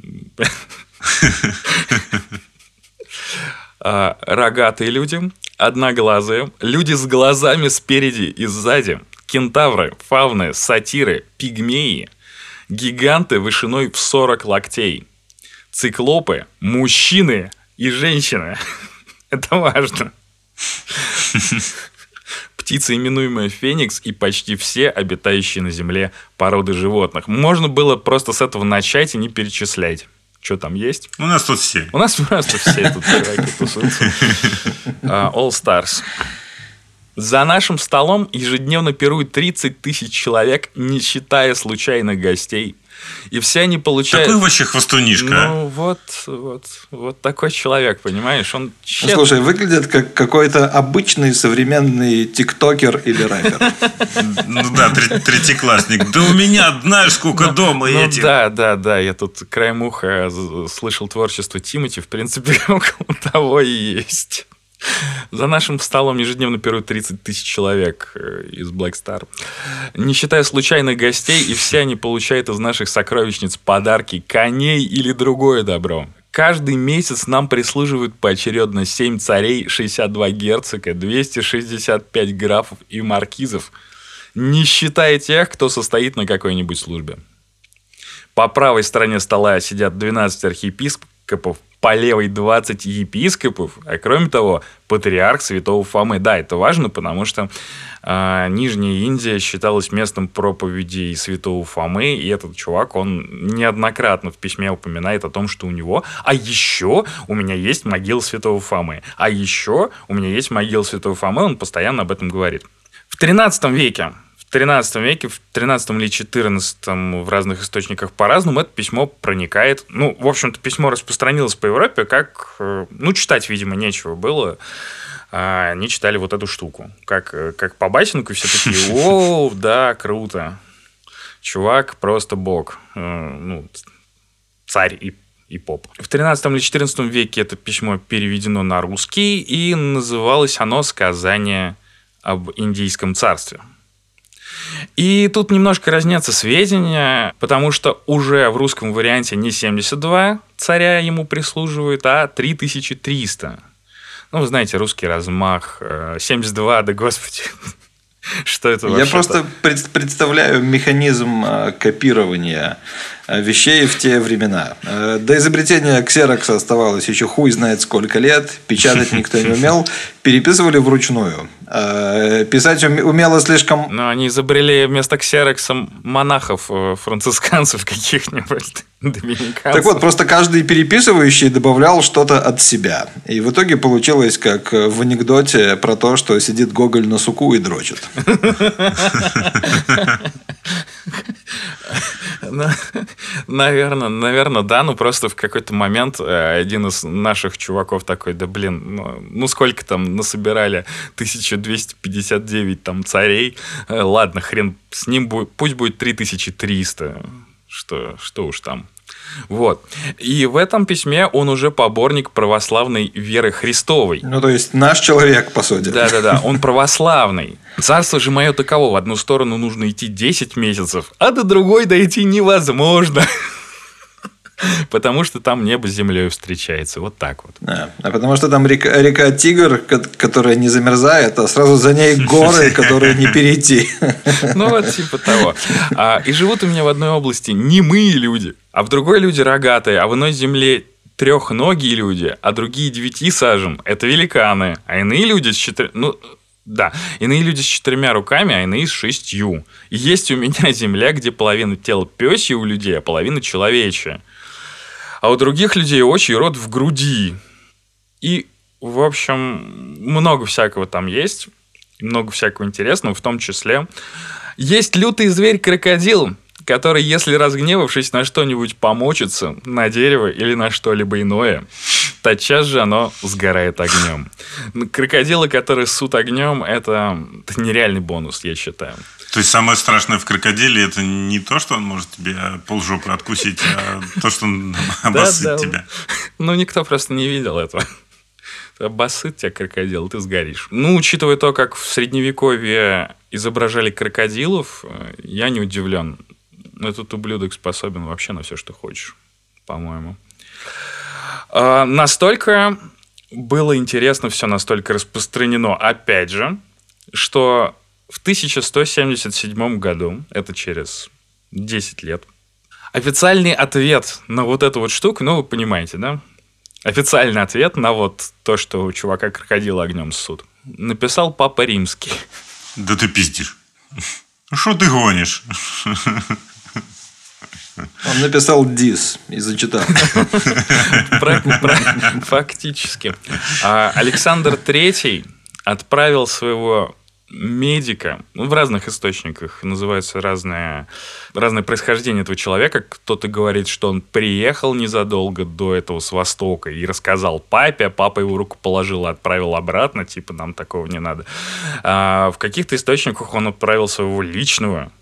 [SPEAKER 4] А, Рогатые люди, одноглазые, люди с глазами спереди и сзади, кентавры, фавны, сатиры, пигмеи, гиганты вышиной в 40 локтей, циклопы, мужчины и женщины. Это важно. Птица, именуемая Феникс, и почти все обитающие на Земле породы животных. Можно было просто с этого начать и не перечислять. Что там есть?
[SPEAKER 2] У нас тут все.
[SPEAKER 4] У нас просто все тут чуваки тусуются. А, All Stars. За нашим столом ежедневно пируют 30 тысяч человек, не считая случайных гостей. И все они получают...
[SPEAKER 2] Какой вообще хвостунишка, а?
[SPEAKER 4] Ну, вот, вот, вот такой человек, понимаешь? Он
[SPEAKER 3] Ну, слушай, выглядит как какой-то обычный современный тиктокер или рэпер.
[SPEAKER 2] Ну да, тре- третьеклассник. Да у меня знаешь, сколько дома
[SPEAKER 4] Ну
[SPEAKER 2] этих.
[SPEAKER 4] да, да, да, я тут краем уха слышал творчество Тимати, в принципе, около того и есть. За нашим столом ежедневно пируют 30 тысяч человек э, из Black Star. Не считая случайных гостей, и все они получают из наших сокровищниц подарки, коней или другое добро. Каждый месяц нам прислуживают поочередно 7 царей, 62 герцога, 265 графов и маркизов, не считая тех, кто состоит на какой-нибудь службе. По правой стороне стола сидят 12 архиепископов, по левой 20 епископов, а кроме того, патриарх святого Фомы. Да, это важно, потому что а, Нижняя Индия считалась местом проповеди святого Фомы, и этот чувак, он неоднократно в письме упоминает о том, что у него, а еще у меня есть могила святого Фомы, а еще у меня есть могила святого Фомы, он постоянно об этом говорит. В 13 веке 13 веке, в 13 или 14 в разных источниках по-разному это письмо проникает. Ну, в общем-то, письмо распространилось по Европе, как, э, ну, читать, видимо, нечего было. А они читали вот эту штуку. Как, э, как по басенку все такие, о, да, круто. Чувак просто бог. Э, Ну, царь и и поп. В 13 или 14 веке это письмо переведено на русский, и называлось оно «Сказание об Индийском царстве». И тут немножко разнятся сведения, потому что уже в русском варианте не 72 царя ему прислуживают, а 3300. Ну, вы знаете, русский размах. 72, да господи. Что это вообще?
[SPEAKER 3] Я просто пред- представляю механизм э, копирования э, вещей в те времена. Э, До изобретения ксерокса оставалось еще хуй знает сколько лет. Печатать никто не умел. Переписывали вручную. Э, Писать уме- умело слишком...
[SPEAKER 4] Но они изобрели вместо ксерокса монахов, э, францисканцев каких-нибудь, доминиканцев.
[SPEAKER 3] Так вот, просто каждый переписывающий добавлял что-то от себя. И в итоге получилось, как в анекдоте про то, что сидит Гоголь на суку и дрочит.
[SPEAKER 4] Наверное, наверное, да. Ну, просто в какой-то момент э, один из наших чуваков такой, да блин, ну, ну сколько там насобирали? 1259 там царей. Э, Ладно, хрен с ним будет, пусть будет 3300. Что, что уж там. Вот. И в этом письме он уже поборник православной веры Христовой.
[SPEAKER 3] Ну, то есть, наш человек, по сути.
[SPEAKER 4] Да-да-да, он православный. Царство же мое таково. В одну сторону нужно идти 10 месяцев, а до другой дойти невозможно. Потому что там небо с землей встречается. Вот так вот.
[SPEAKER 3] Да. А потому что там река, река Тигр, ко- которая не замерзает, а сразу за ней горы, которые не перейти.
[SPEAKER 4] Ну, вот типа того. А, и живут у меня в одной области немые люди, а в другой люди рогатые, а в иной земле трехногие люди, а другие девяти сажен. Это великаны. А иные люди с четырьмя... Ну, да, иные люди с четырьмя руками, а иные с шестью. И есть у меня земля, где половина тела пёсья у людей, а половина человечья. А у других людей очий рот в груди. И, в общем, много всякого там есть. Много всякого интересного, в том числе. Есть лютый зверь-крокодил, который, если разгневавшись на что-нибудь помочится, на дерево или на что-либо иное, тотчас же оно сгорает огнем. Крокодилы, которые ссут огнем, это, это нереальный бонус, я считаю.
[SPEAKER 2] То есть самое страшное в крокодиле это не то, что он может тебе полжопы откусить, а то, что он обоссыт тебя.
[SPEAKER 4] Ну, никто просто не видел этого. Обоссыт тебя крокодил, ты сгоришь. Ну, учитывая то, как в Средневековье изображали крокодилов, э, я не удивлен. Этот ублюдок способен вообще на все, что хочешь, по-моему. А, Настолько было интересно все, настолько распространено, опять же, что в 1177 году, это через 10 лет, официальный ответ на вот эту вот штуку, ну, вы понимаете, да? Официальный ответ на вот то, что у чувака крокодила огнем ссут, написал Папа Римский.
[SPEAKER 2] Да ты пиздишь. Что ты гонишь?
[SPEAKER 3] Он написал дис и зачитал.
[SPEAKER 4] Фактически. А Александр III отправил своего медика, ну, в разных источниках называется разное, разное происхождение этого человека. Кто-то говорит, что он приехал незадолго до этого с Востока и рассказал папе, а папа его руку положил и отправил обратно, типа нам такого не надо. А в каких-то источниках он отправил своего личного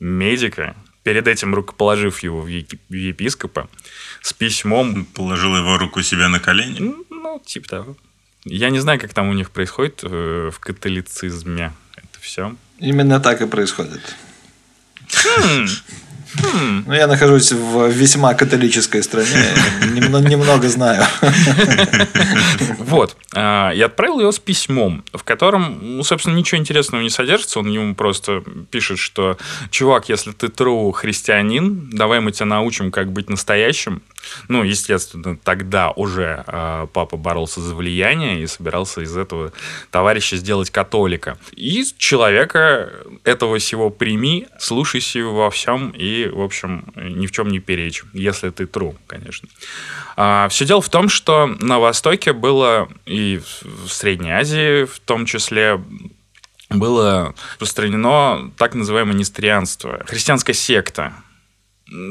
[SPEAKER 4] медика, перед этим рукоположив его в епи- в епископа, с письмом
[SPEAKER 2] Положил его руку себе на колени.
[SPEAKER 4] ну, типа того. Я не знаю, как там у них происходит э, в католицизме это все.
[SPEAKER 3] Именно так и происходит. Ну, я нахожусь в весьма католической стране, немно- немного знаю.
[SPEAKER 4] Вот. А, И отправил его с письмом, в котором, ну, собственно, ничего интересного не содержится. Он ему просто пишет, что, чувак, если ты true христианин, давай мы тебя научим, как быть настоящим. Ну, естественно, тогда уже а, папа боролся за влияние и собирался из этого товарища сделать католика. И человека этого всего прими, слушайся во всем и, в общем, ни в чем не перечь, если ты true, конечно. все дело в том, что на Востоке было и в Средней Азии в том числе было распространено так называемое нестрианство, христианская секта.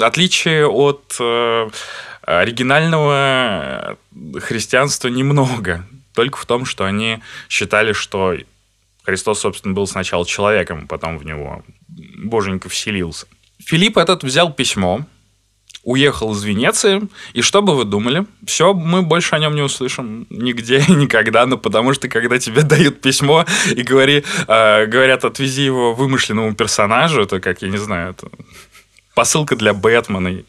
[SPEAKER 4] Отличие от э, оригинального христианства немного. Только в том, что они считали, что Христос, собственно, был сначала человеком, потом в него боженька вселился. Филипп этот взял письмо, уехал из Венеции, и что бы вы думали? Все, мы больше о нем не услышим нигде никогда, ну, потому что когда тебе дают письмо и говори, э, говорят, отвези его вымышленному персонажу, это как, я не знаю, это посылка для Бэтмена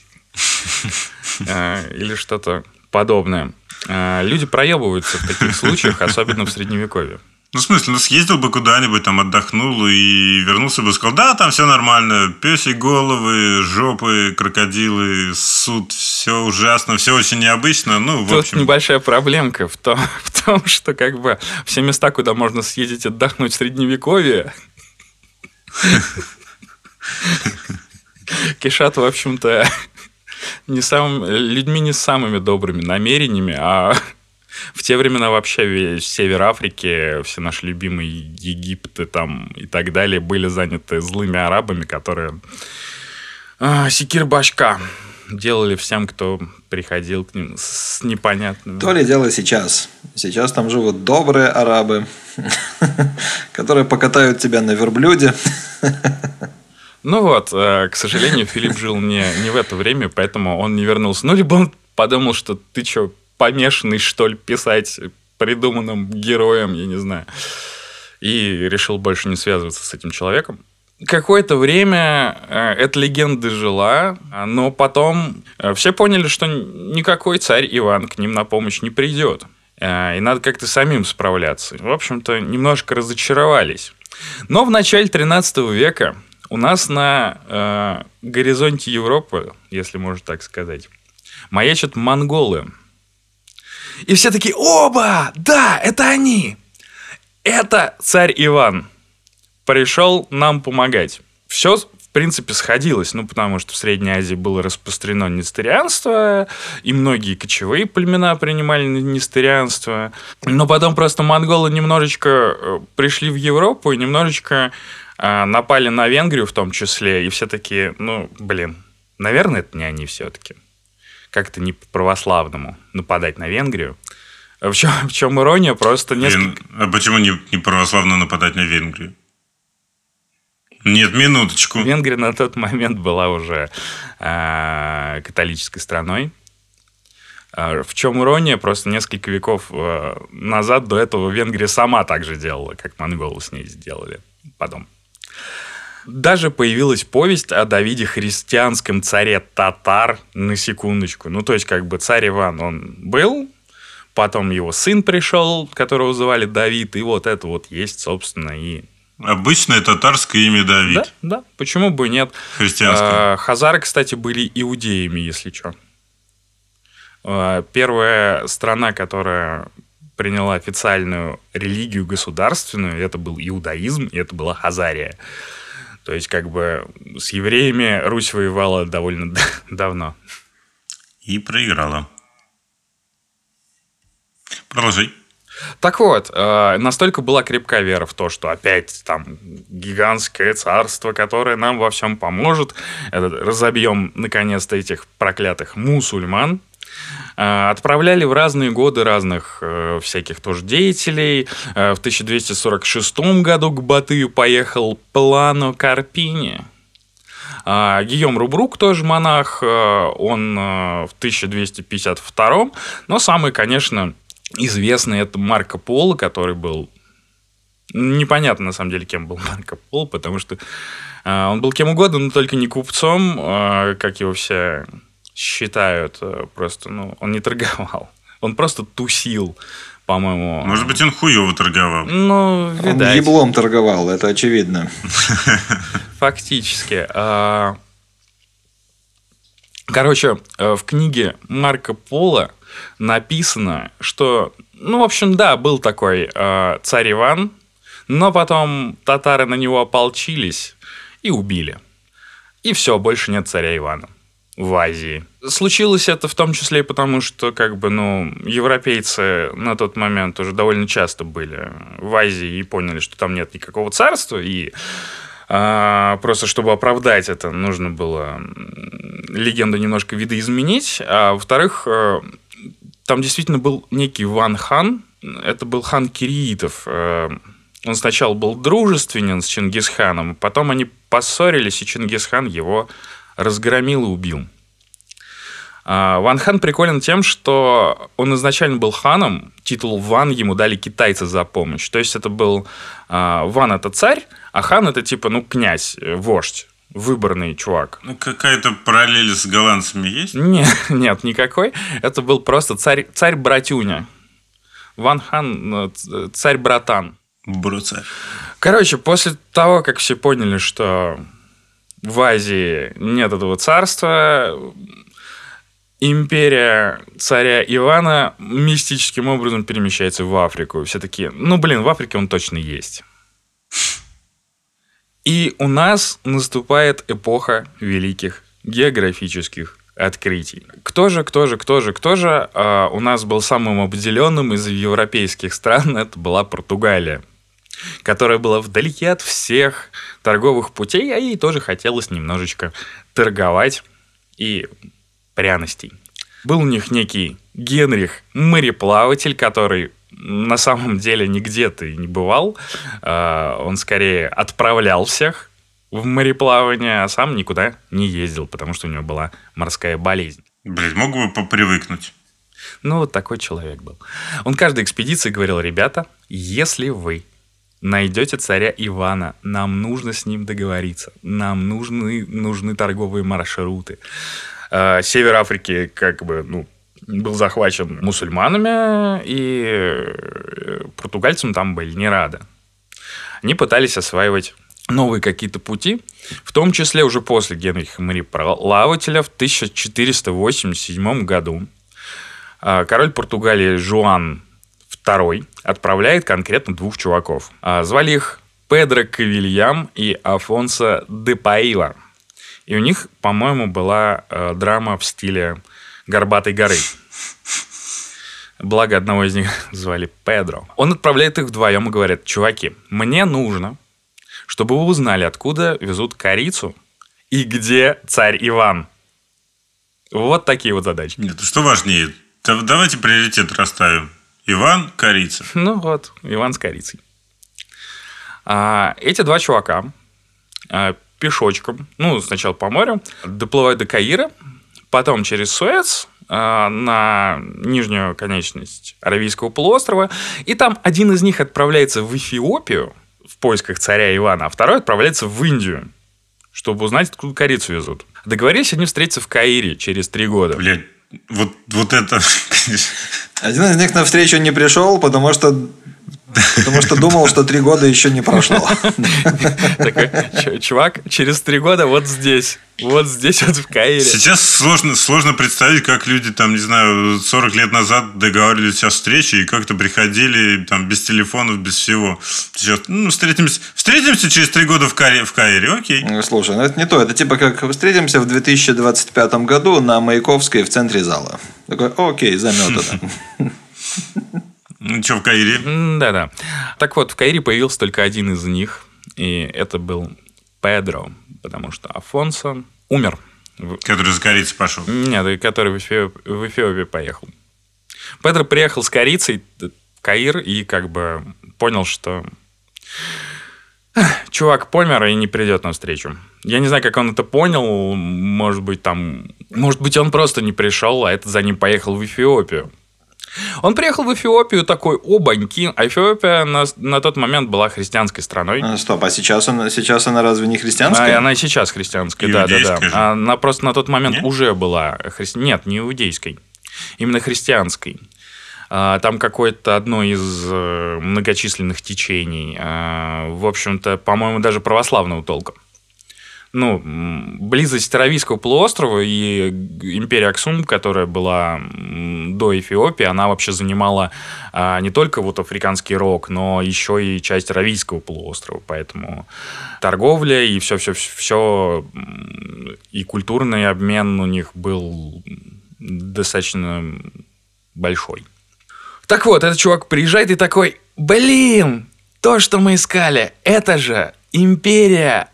[SPEAKER 4] э, или что-то подобное. Э, люди проебываются в таких случаях, особенно в Средневековье.
[SPEAKER 2] Ну, в смысле, ну, съездил бы куда-нибудь, там, отдохнул и вернулся бы, сказал, да, там все нормально, пёси головы, жопы, крокодилы, суд, все ужасно, все очень необычно, ну, в
[SPEAKER 4] Тут
[SPEAKER 2] общем...
[SPEAKER 4] небольшая проблемка в том, в том, что как бы все места, куда можно съездить отдохнуть в Средневековье, кишат, в общем-то, не самым, людьми не самыми добрыми намерениями, а в те времена вообще север Африки, все наши любимые Египты там и так далее были заняты злыми арабами, которые а, секир башка делали всем, кто приходил к ним с непонятными.
[SPEAKER 3] То ли дело сейчас. Сейчас там живут добрые арабы, которые покатают тебя на верблюде.
[SPEAKER 4] Ну вот, э, к сожалению, Филипп жил не, не в это время, поэтому он не вернулся. Ну, либо он подумал, что ты что, помешанный, что ли, писать придуманным героем, я не знаю. И решил больше не связываться с этим человеком. Какое-то время э, эта легенда жила, но потом э, все поняли, что никакой царь Иван к ним на помощь не придет. И надо как-то самим справляться. В общем-то, немножко разочаровались. Но в начале 13 века у нас на э, горизонте Европы, если можно так сказать, маячат монголы – и все такие, оба, да, это они. Это царь Иван. Пришел нам помогать. Все, в принципе, сходилось. Ну, потому что в Средней Азии было распространено нестерианство, и многие кочевые племена принимали нестерианство. Но потом просто монголы немножечко э, пришли в Европу и немножечко напали на Венгрию в том числе. И все такие, ну, блин, наверное, это не они все-таки как-то не по-православному нападать на Венгрию. В чем, в чем ирония? Просто несколько...
[SPEAKER 2] Вен... А почему не, не православно нападать на Венгрию? Нет, минуточку.
[SPEAKER 4] Венгрия на тот момент была уже э, католической страной. Э, в чем ирония? Просто несколько веков назад до этого Венгрия сама так же делала, как монголы с ней сделали потом. Даже появилась повесть о Давиде христианском царе татар, на секундочку. Ну, то есть, как бы царь Иван, он был, потом его сын пришел, которого звали Давид, и вот это вот есть, собственно, и
[SPEAKER 2] Обычное татарское имя Давид.
[SPEAKER 4] Да, да, почему бы нет.
[SPEAKER 2] Христианское.
[SPEAKER 4] А, хазары, кстати, были иудеями, если что. А, первая страна, которая приняла официальную религию государственную, это был иудаизм, и это была Хазария. То есть, как бы с евреями Русь воевала довольно давно.
[SPEAKER 2] И проиграла. Продолжай.
[SPEAKER 4] Так вот, э, настолько была крепка вера в то, что опять там гигантское царство, которое нам во всем поможет, разобьем наконец-то этих проклятых мусульман, отправляли в разные годы разных э, всяких тоже деятелей. Э, в 1246 году к Батыю поехал Плано Карпини. Гийом Рубрук тоже монах, он в 1252, но самый, конечно, известный это Марко Поло, который был непонятно на самом деле, кем был Марко Поло, потому что он был кем угодно, но только не купцом, как его все считают э, просто, ну, он не торговал. Он просто тусил, по-моему.
[SPEAKER 2] Может быть, он хуево торговал.
[SPEAKER 4] Ну, видать.
[SPEAKER 3] Он еблом торговал, это очевидно.
[SPEAKER 4] Фактически. А, короче, э, в книге Марка Пола написано, что, ну, в общем, да, был такой э, царь Иван, но потом татары на него ополчились и убили. И все, больше нет царя Ивана в Азии. случилось это в том числе и потому, что как бы, ну, европейцы на тот момент уже довольно часто были в Азии и поняли, что там нет никакого царства, и а, просто чтобы оправдать это, нужно было легенду немножко видоизменить. А во-вторых, э, там действительно был некий Ван Хан, это был хан Кириитов. Э, он сначала был дружественен с Чингисханом, потом они поссорились, и Чингисхан его разгромил и убил. А, Ван Хан приколен тем, что он изначально был ханом, титул Ван ему дали китайцы за помощь. То есть это был а, Ван это царь, а хан это типа, ну, князь, э, вождь выборный чувак.
[SPEAKER 2] Ну, какая-то параллель с голландцами есть?
[SPEAKER 4] Нет, нет, никакой. Это был просто царь, царь братюня. Ван Хан, э, царь братан.
[SPEAKER 2] Бро-царь.
[SPEAKER 4] Короче, после того, как все поняли, что в Азии нет этого царства, империя царя Ивана мистическим образом перемещается в Африку. Все такие, ну, блин, в Африке он точно есть. И у нас наступает эпоха великих географических открытий. Кто же, кто же, кто же, кто же э, у нас был самым обделенным из европейских стран? Это была Португалия, которая была вдалеке от всех торговых путей, а ей тоже хотелось немножечко торговать и пряностей. Был у них некий Генрих, мореплаватель, который на самом деле нигде ты не бывал. А, он скорее отправлял всех в мореплавание, а сам никуда не ездил, потому что у него была морская болезнь.
[SPEAKER 2] Блин, мог бы попривыкнуть.
[SPEAKER 4] Ну, вот такой человек был. Он каждой экспедиции говорил, ребята, если вы найдете царя Ивана, нам нужно с ним договориться, нам нужны, нужны торговые маршруты. А, север Африки как бы, ну, был захвачен мусульманами, и э, португальцам там были не рады. Они пытались осваивать новые какие-то пути, в том числе уже после Генриха Мари Плавателя в 1487 году а, король Португалии Жуан II отправляет конкретно двух чуваков. А, звали их Педро Кавильям и Афонсо де Паила. И у них, по-моему, была э, драма в стиле Горбатой горы. Благо, одного из них звали Педро. Он отправляет их вдвоем и говорит, чуваки, мне нужно, чтобы вы узнали, откуда везут корицу и где царь Иван. Вот такие вот задачи.
[SPEAKER 2] Нет, что важнее? Давайте приоритет расставим. Иван, корица.
[SPEAKER 4] Ну вот, Иван с корицей. А, эти два чувака а, пешочком, ну, сначала по морю, доплывают до Каира, потом через Суэц э, на нижнюю конечность Аравийского полуострова, и там один из них отправляется в Эфиопию в поисках царя Ивана, а второй отправляется в Индию, чтобы узнать, откуда корицу везут. Договорились они встретиться в Каире через три года.
[SPEAKER 2] Блядь, вот, вот это...
[SPEAKER 3] Один из них на встречу не пришел, потому что Потому что думал, что три года еще не прошло.
[SPEAKER 4] Такой, чувак, через три года вот здесь. Вот здесь вот в Каире.
[SPEAKER 2] Сейчас сложно, сложно представить, как люди там, не знаю, 40 лет назад договаривались о встрече и как-то приходили там без телефонов, без всего. Сейчас, ну, встретимся, встретимся через три года в Каире, в Каире, окей.
[SPEAKER 3] Ну, слушай, ну это не то. Это типа как встретимся в 2025 году на Маяковской в центре зала. Такой, окей, заметано.
[SPEAKER 2] Ну, что, в Каире?
[SPEAKER 4] Да-да. Так вот, в Каире появился только один из них, и это был Педро, потому что Афонсо умер.
[SPEAKER 2] Который за корицей пошел?
[SPEAKER 4] Нет, который в, Эфиоп... в Эфиопию поехал. Педро приехал с корицей в Каир и как бы понял, что чувак помер и не придет на встречу. Я не знаю, как он это понял. Может быть, там... Может быть, он просто не пришел, а это за ним поехал в Эфиопию. Он приехал в Эфиопию такой, обаньки. А Эфиопия на, на тот момент была христианской страной.
[SPEAKER 3] А, стоп, а сейчас, он, сейчас она разве не христианская?
[SPEAKER 4] А, она и сейчас христианская, да, да, да.
[SPEAKER 2] Же.
[SPEAKER 4] А она просто на тот момент
[SPEAKER 2] Нет?
[SPEAKER 4] уже была христи... Нет, не иудейской. Именно христианской. А, там какое-то одно из э, многочисленных течений. А, в общем-то, по-моему, даже православного толка. Ну, близость Аравийского полуострова и империя Аксум, которая была до Эфиопии, она вообще занимала а, не только вот африканский рог, но еще и часть Аравийского полуострова. Поэтому торговля и все-все-все, и культурный обмен у них был достаточно большой. Так вот, этот чувак приезжает и такой, блин, то, что мы искали, это же империя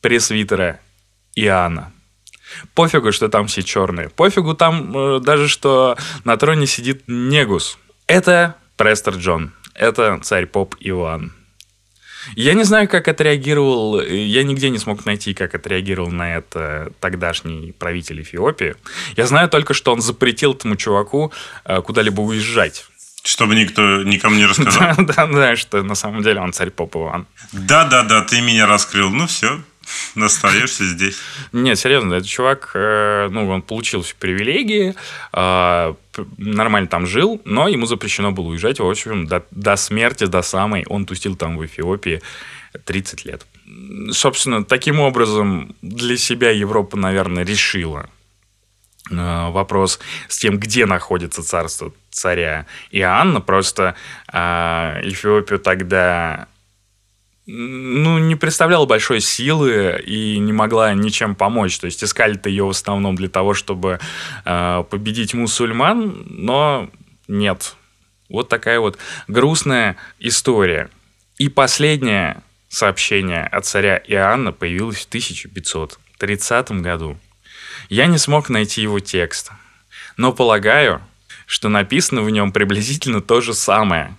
[SPEAKER 4] пресвитера Иоанна. Пофигу, что там все черные. Пофигу там э, даже, что на троне сидит Негус. Это Престер Джон. Это царь Поп Иоанн. Я не знаю, как отреагировал, я нигде не смог найти, как отреагировал на это тогдашний правитель Эфиопии. Я знаю только, что он запретил этому чуваку э, куда-либо уезжать.
[SPEAKER 2] Чтобы никто никому не рассказал.
[SPEAKER 4] Да, да, да, что на самом деле он царь Поп Иван.
[SPEAKER 2] Да-да-да, ты меня раскрыл. Ну все, остаешься здесь.
[SPEAKER 4] Нет, серьезно, этот чувак, э, ну, он получил все привилегии, п- нормально там жил, но ему запрещено было уезжать, в общем, до, до смерти, до самой, он тусил там в Эфиопии 30 лет. Собственно, таким образом для себя Европа, наверное, решила э, вопрос с тем, где находится царство царя Иоанна. Просто э, Эфиопию тогда ну, не представляла большой силы и не могла ничем помочь. То есть искали-то ее в основном для того, чтобы э, победить мусульман, но нет. Вот такая вот грустная история. И последнее сообщение от царя Иоанна появилось в 1530 году. Я не смог найти его текст, но полагаю, что написано в нем приблизительно то же самое,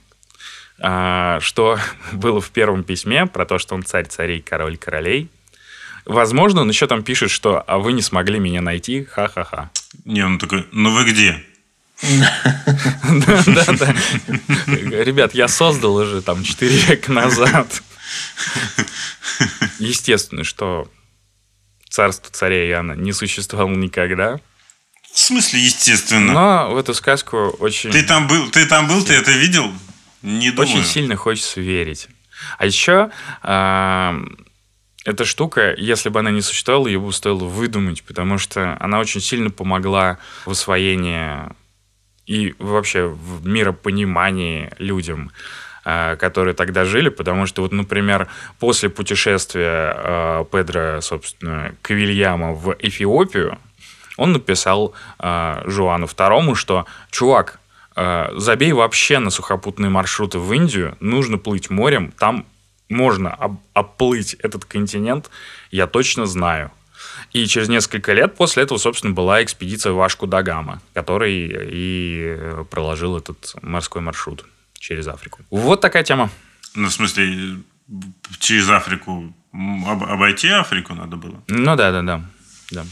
[SPEAKER 4] что было в первом письме про то, что он царь царей, король королей. Возможно, он еще там пишет, что «а вы не смогли меня найти, ха-ха-ха».
[SPEAKER 2] Не, он такой, ну вы где?
[SPEAKER 4] Да-да. Ребят, я создал уже там 4 века назад. Естественно, что царство царя Иоанна не существовало никогда.
[SPEAKER 2] В смысле, естественно.
[SPEAKER 4] Но в эту сказку очень...
[SPEAKER 2] Ты там был, ты там был, ты это видел? Не думаю.
[SPEAKER 4] Очень сильно хочется верить. А еще а, эта штука, если бы она не существовала, ее бы стоило выдумать, потому что она очень сильно помогла в освоении и вообще в миропонимании людям, а, которые тогда жили, потому что вот, например, после путешествия а, Педро, собственно, Кавильяма в Эфиопию, он написал а, Жуану II, что «Чувак, забей вообще на сухопутные маршруты в Индию, нужно плыть морем, там можно об- оплыть этот континент, я точно знаю». И через несколько лет после этого, собственно, была экспедиция Вашку да Гама, который и проложил этот морской маршрут через Африку. Вот такая тема.
[SPEAKER 2] Ну, в смысле, через Африку об- обойти Африку надо было?
[SPEAKER 4] Ну да, да, да. да.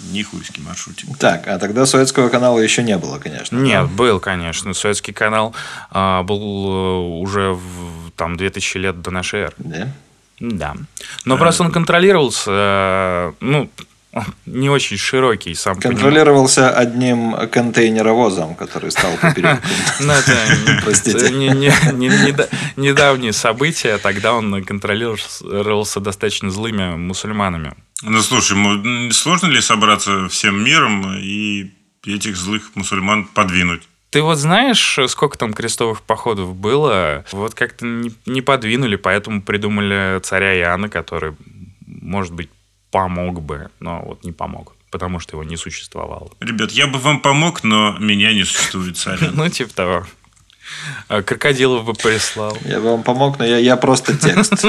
[SPEAKER 2] Нихуйский маршрутик.
[SPEAKER 3] Так, а тогда советского канала еще не было, конечно.
[SPEAKER 4] Нет, был, конечно. Советский канал а, был э, уже в, там 2000 лет до нашей эры.
[SPEAKER 3] Да?
[SPEAKER 4] Да. Но просто он контролировался, э, ну, не очень широкий сам.
[SPEAKER 3] Контролировался одним контейнеровозом, который стал поперек.
[SPEAKER 4] Ну, это
[SPEAKER 3] Простите.
[SPEAKER 4] не- не- не- не- недавние события. Тогда он контролировался достаточно злыми мусульманами.
[SPEAKER 2] Ну, слушай, сложно ли собраться всем миром и этих злых мусульман подвинуть?
[SPEAKER 4] Ты вот знаешь, сколько там крестовых походов было? Вот как-то не, не подвинули, поэтому придумали царя Иоанна, который, может быть, помог бы, но вот не помог, потому что его не существовало.
[SPEAKER 2] Ребят, я бы вам помог, но меня не существует, сорян.
[SPEAKER 4] Ну, типа того. А Крокодилов бы прислал.
[SPEAKER 3] Я бы вам помог, но я, я просто текст.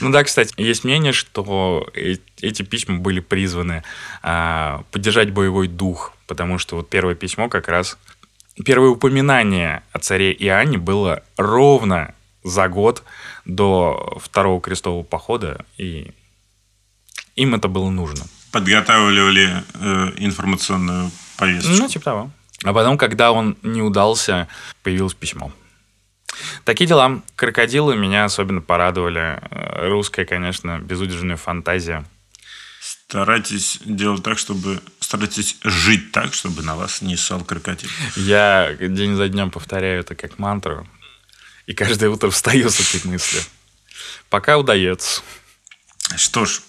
[SPEAKER 4] Ну да, кстати, есть мнение, что э- эти письма были призваны а, поддержать боевой дух, потому что вот первое письмо как раз... Первое упоминание о царе Иоанне было ровно за год до второго крестового похода, и им это было нужно.
[SPEAKER 2] Подготавливали э, информационную повесточку.
[SPEAKER 4] Ну, типа того. А потом, когда он не удался, появилось письмо. Такие дела. Крокодилы меня особенно порадовали. Э, Русская, конечно, безудержная фантазия.
[SPEAKER 2] Старайтесь делать так, чтобы... Старайтесь жить так, чтобы на вас не ссал крокодил.
[SPEAKER 4] Я день за днем повторяю это как мантру. И каждое утро встаю с этой мыслью. Пока удается.
[SPEAKER 2] Что ж,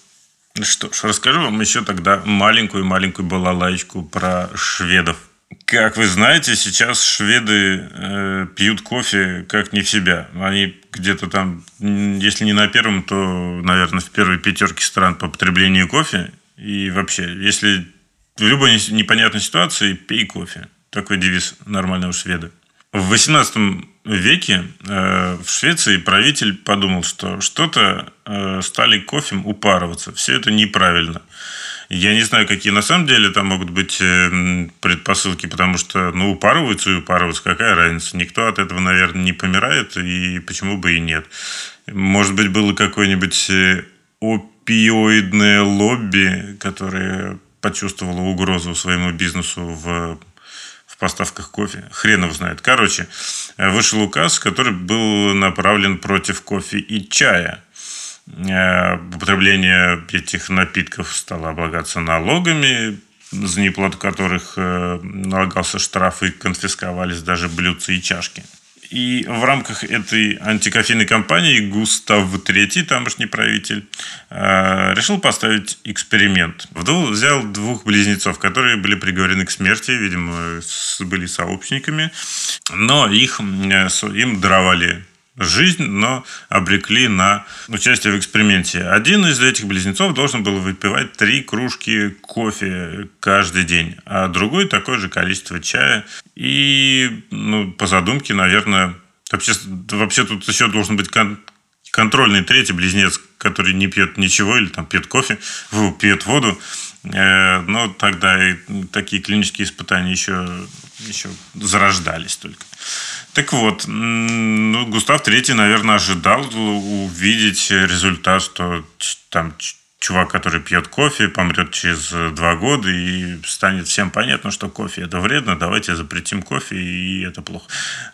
[SPEAKER 2] что ж, расскажу вам еще тогда маленькую-маленькую балалайку про шведов. Как вы знаете, сейчас шведы э, пьют кофе как не в себя. Они где-то там, если не на первом, то, наверное, в первой пятерке стран по потреблению кофе. И вообще, если в любой непонятной ситуации, пей кофе. Такой девиз нормального шведа. В 18 веке э, в Швеции правитель подумал, что что-то э, стали кофем упарываться. Все это неправильно. Я не знаю, какие на самом деле там могут быть э, предпосылки, потому что, ну, упарываются и упарываются, какая разница? Никто от этого, наверное, не помирает, и почему бы и нет. Может быть, было какое-нибудь опиоидное лобби, которое почувствовало угрозу своему бизнесу в поставках кофе. Хрен его знает. Короче, вышел указ, который был направлен против кофе и чая. Э, употребление этих напитков стало облагаться налогами, за неплату которых э, налагался штраф и конфисковались даже блюдца и чашки. И в рамках этой антикофейной кампании Густав III, тамошний правитель, э, решил поставить эксперимент. Вдул взял двух близнецов, которые были приговорены к смерти, видимо, были сообщниками, но их, им даровали жизнь, но обрекли на участие в эксперименте. Один из этих близнецов должен был выпивать три кружки кофе каждый день, а другой такое же количество чая. И ну, по задумке, наверное, вообще, вообще тут еще должен быть кон контрольный третий близнец, который не пьет ничего или там пьет кофе, пьет воду. Э, но тогда и такие клинические испытания еще, еще зарождались только. Так вот, ну, Густав Третий, наверное, ожидал увидеть результат, что там чувак, который пьет кофе, помрет через два года, и станет всем понятно, что кофе это вредно, давайте запретим кофе, и это плохо.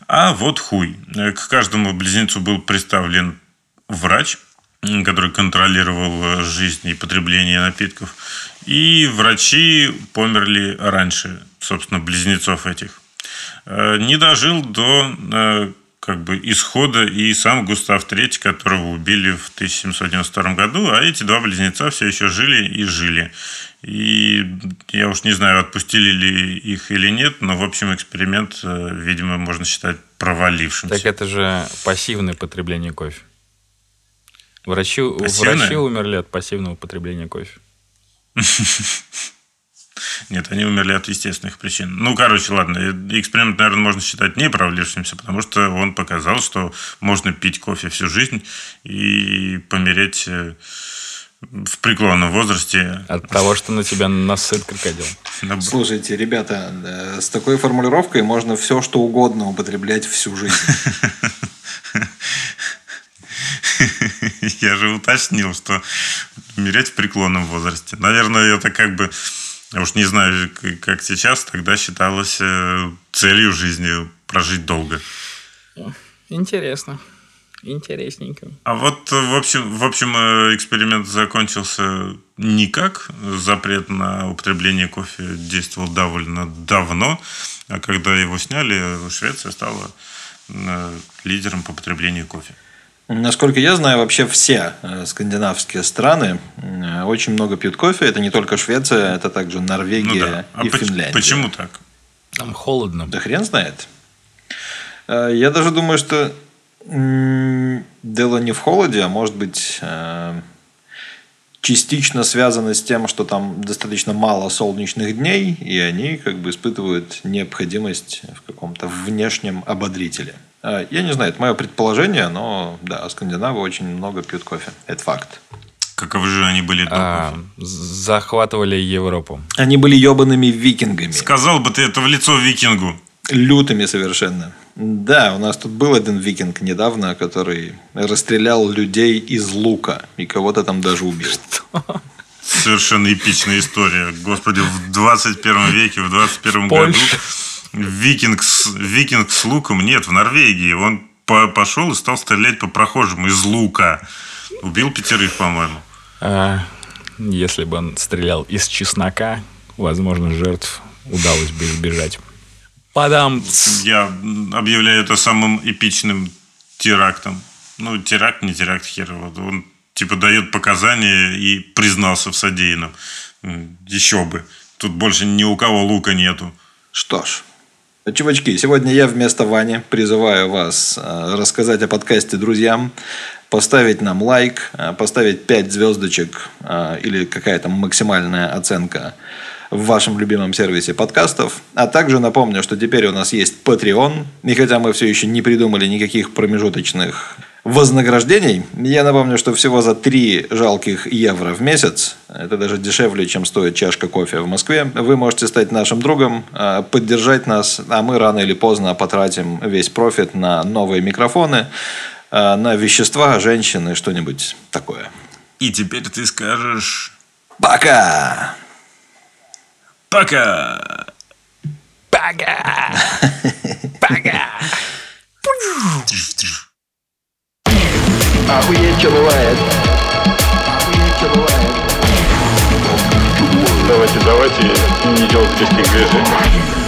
[SPEAKER 2] А вот хуй. К каждому близнецу был представлен врач, который контролировал жизнь и потребление напитков. И врачи померли раньше, собственно, близнецов этих. Э, не дожил до э, как бы исхода и сам Густав III, которого убили в 1792 году, а эти два близнеца все еще жили и жили. И я уж не знаю, отпустили ли их или нет, но, в общем, эксперимент, э, видимо, можно считать провалившимся.
[SPEAKER 4] Так это же пассивное потребление кофе. Врачи, врачи умерли от пассивного потребления кофе.
[SPEAKER 2] Нет, они умерли от естественных причин. Ну, короче, ладно, эксперимент, наверное, можно считать не провалившимся, потому что он показал, что можно пить кофе всю жизнь и помереть э, в преклонном возрасте.
[SPEAKER 4] От того, что на тебя насыт крокодил.
[SPEAKER 3] Слушайте, ребята, э, с такой формулировкой можно все, что угодно употреблять всю жизнь.
[SPEAKER 2] Я же уточнил, что умереть в преклонном возрасте. Наверное, это как бы я уж не знаю, как сейчас, тогда считалось э, целью жизни прожить долго.
[SPEAKER 4] Интересно. Интересненько.
[SPEAKER 2] А вот, э, в общем, в общем, э, эксперимент закончился никак. Запрет на употребление кофе действовал довольно давно. А когда его сняли, Швеция стала лидером по потреблению кофе.
[SPEAKER 3] Насколько я знаю, вообще все э, скандинавские страны э, очень много пьют кофе. Это не только Швеция, это также Норвегия ну да. а и Финляндия.
[SPEAKER 2] Почему так?
[SPEAKER 4] Там холодно.
[SPEAKER 3] Да хрен знает. Э, я даже думаю, что дело не в холоде, а может быть частично связано с тем, что там достаточно мало солнечных дней, и они как бы испытывают необходимость в каком-то внешнем ободрителе. А, я не знаю, это мое предположение, но да, скандинавы очень много пьют кофе. Это факт.
[SPEAKER 2] Каковы же они были до а,
[SPEAKER 4] Захватывали Европу.
[SPEAKER 3] Они были ебаными викингами.
[SPEAKER 2] Сказал бы ты это в лицо викингу.
[SPEAKER 3] Лютыми совершенно. Да, у нас тут был один викинг недавно, который расстрелял людей из лука. И кого-то там даже убил. Что?
[SPEAKER 2] Совершенно эпичная история. Господи, в 21 веке, в 21 году викинг с, викинг с луком нет в Норвегии. Он по пошел и стал стрелять по прохожим из лука. Убил пятерых, по-моему.
[SPEAKER 4] А, если бы он стрелял из чеснока, возможно, жертв удалось бы избежать. Падам.
[SPEAKER 2] Я объявляю это самым эпичным терактом. Ну, теракт, не теракт, хер его. Он типа дает показания и признался в содеянном. Еще бы. Тут больше ни у кого лука нету.
[SPEAKER 3] Что ж, чувачки, сегодня я вместо Вани призываю вас э, рассказать о подкасте друзьям, поставить нам лайк, э, поставить 5 звездочек э, или какая-то максимальная оценка в вашем любимом сервисе подкастов. А также напомню, что теперь у нас есть Patreon. И хотя мы все еще не придумали никаких промежуточных вознаграждений, я напомню, что всего за 3 жалких евро в месяц, это даже дешевле, чем стоит чашка кофе в Москве, вы можете стать нашим другом, э, поддержать нас, а мы рано или поздно потратим весь профит на новые микрофоны, э, на вещества, женщины, что-нибудь такое.
[SPEAKER 2] И теперь ты скажешь
[SPEAKER 3] Пока!
[SPEAKER 2] «Пока!»
[SPEAKER 1] Охуеть, что бывает. Охуеть, что бывает.
[SPEAKER 5] Давайте, давайте не делать лишних движений.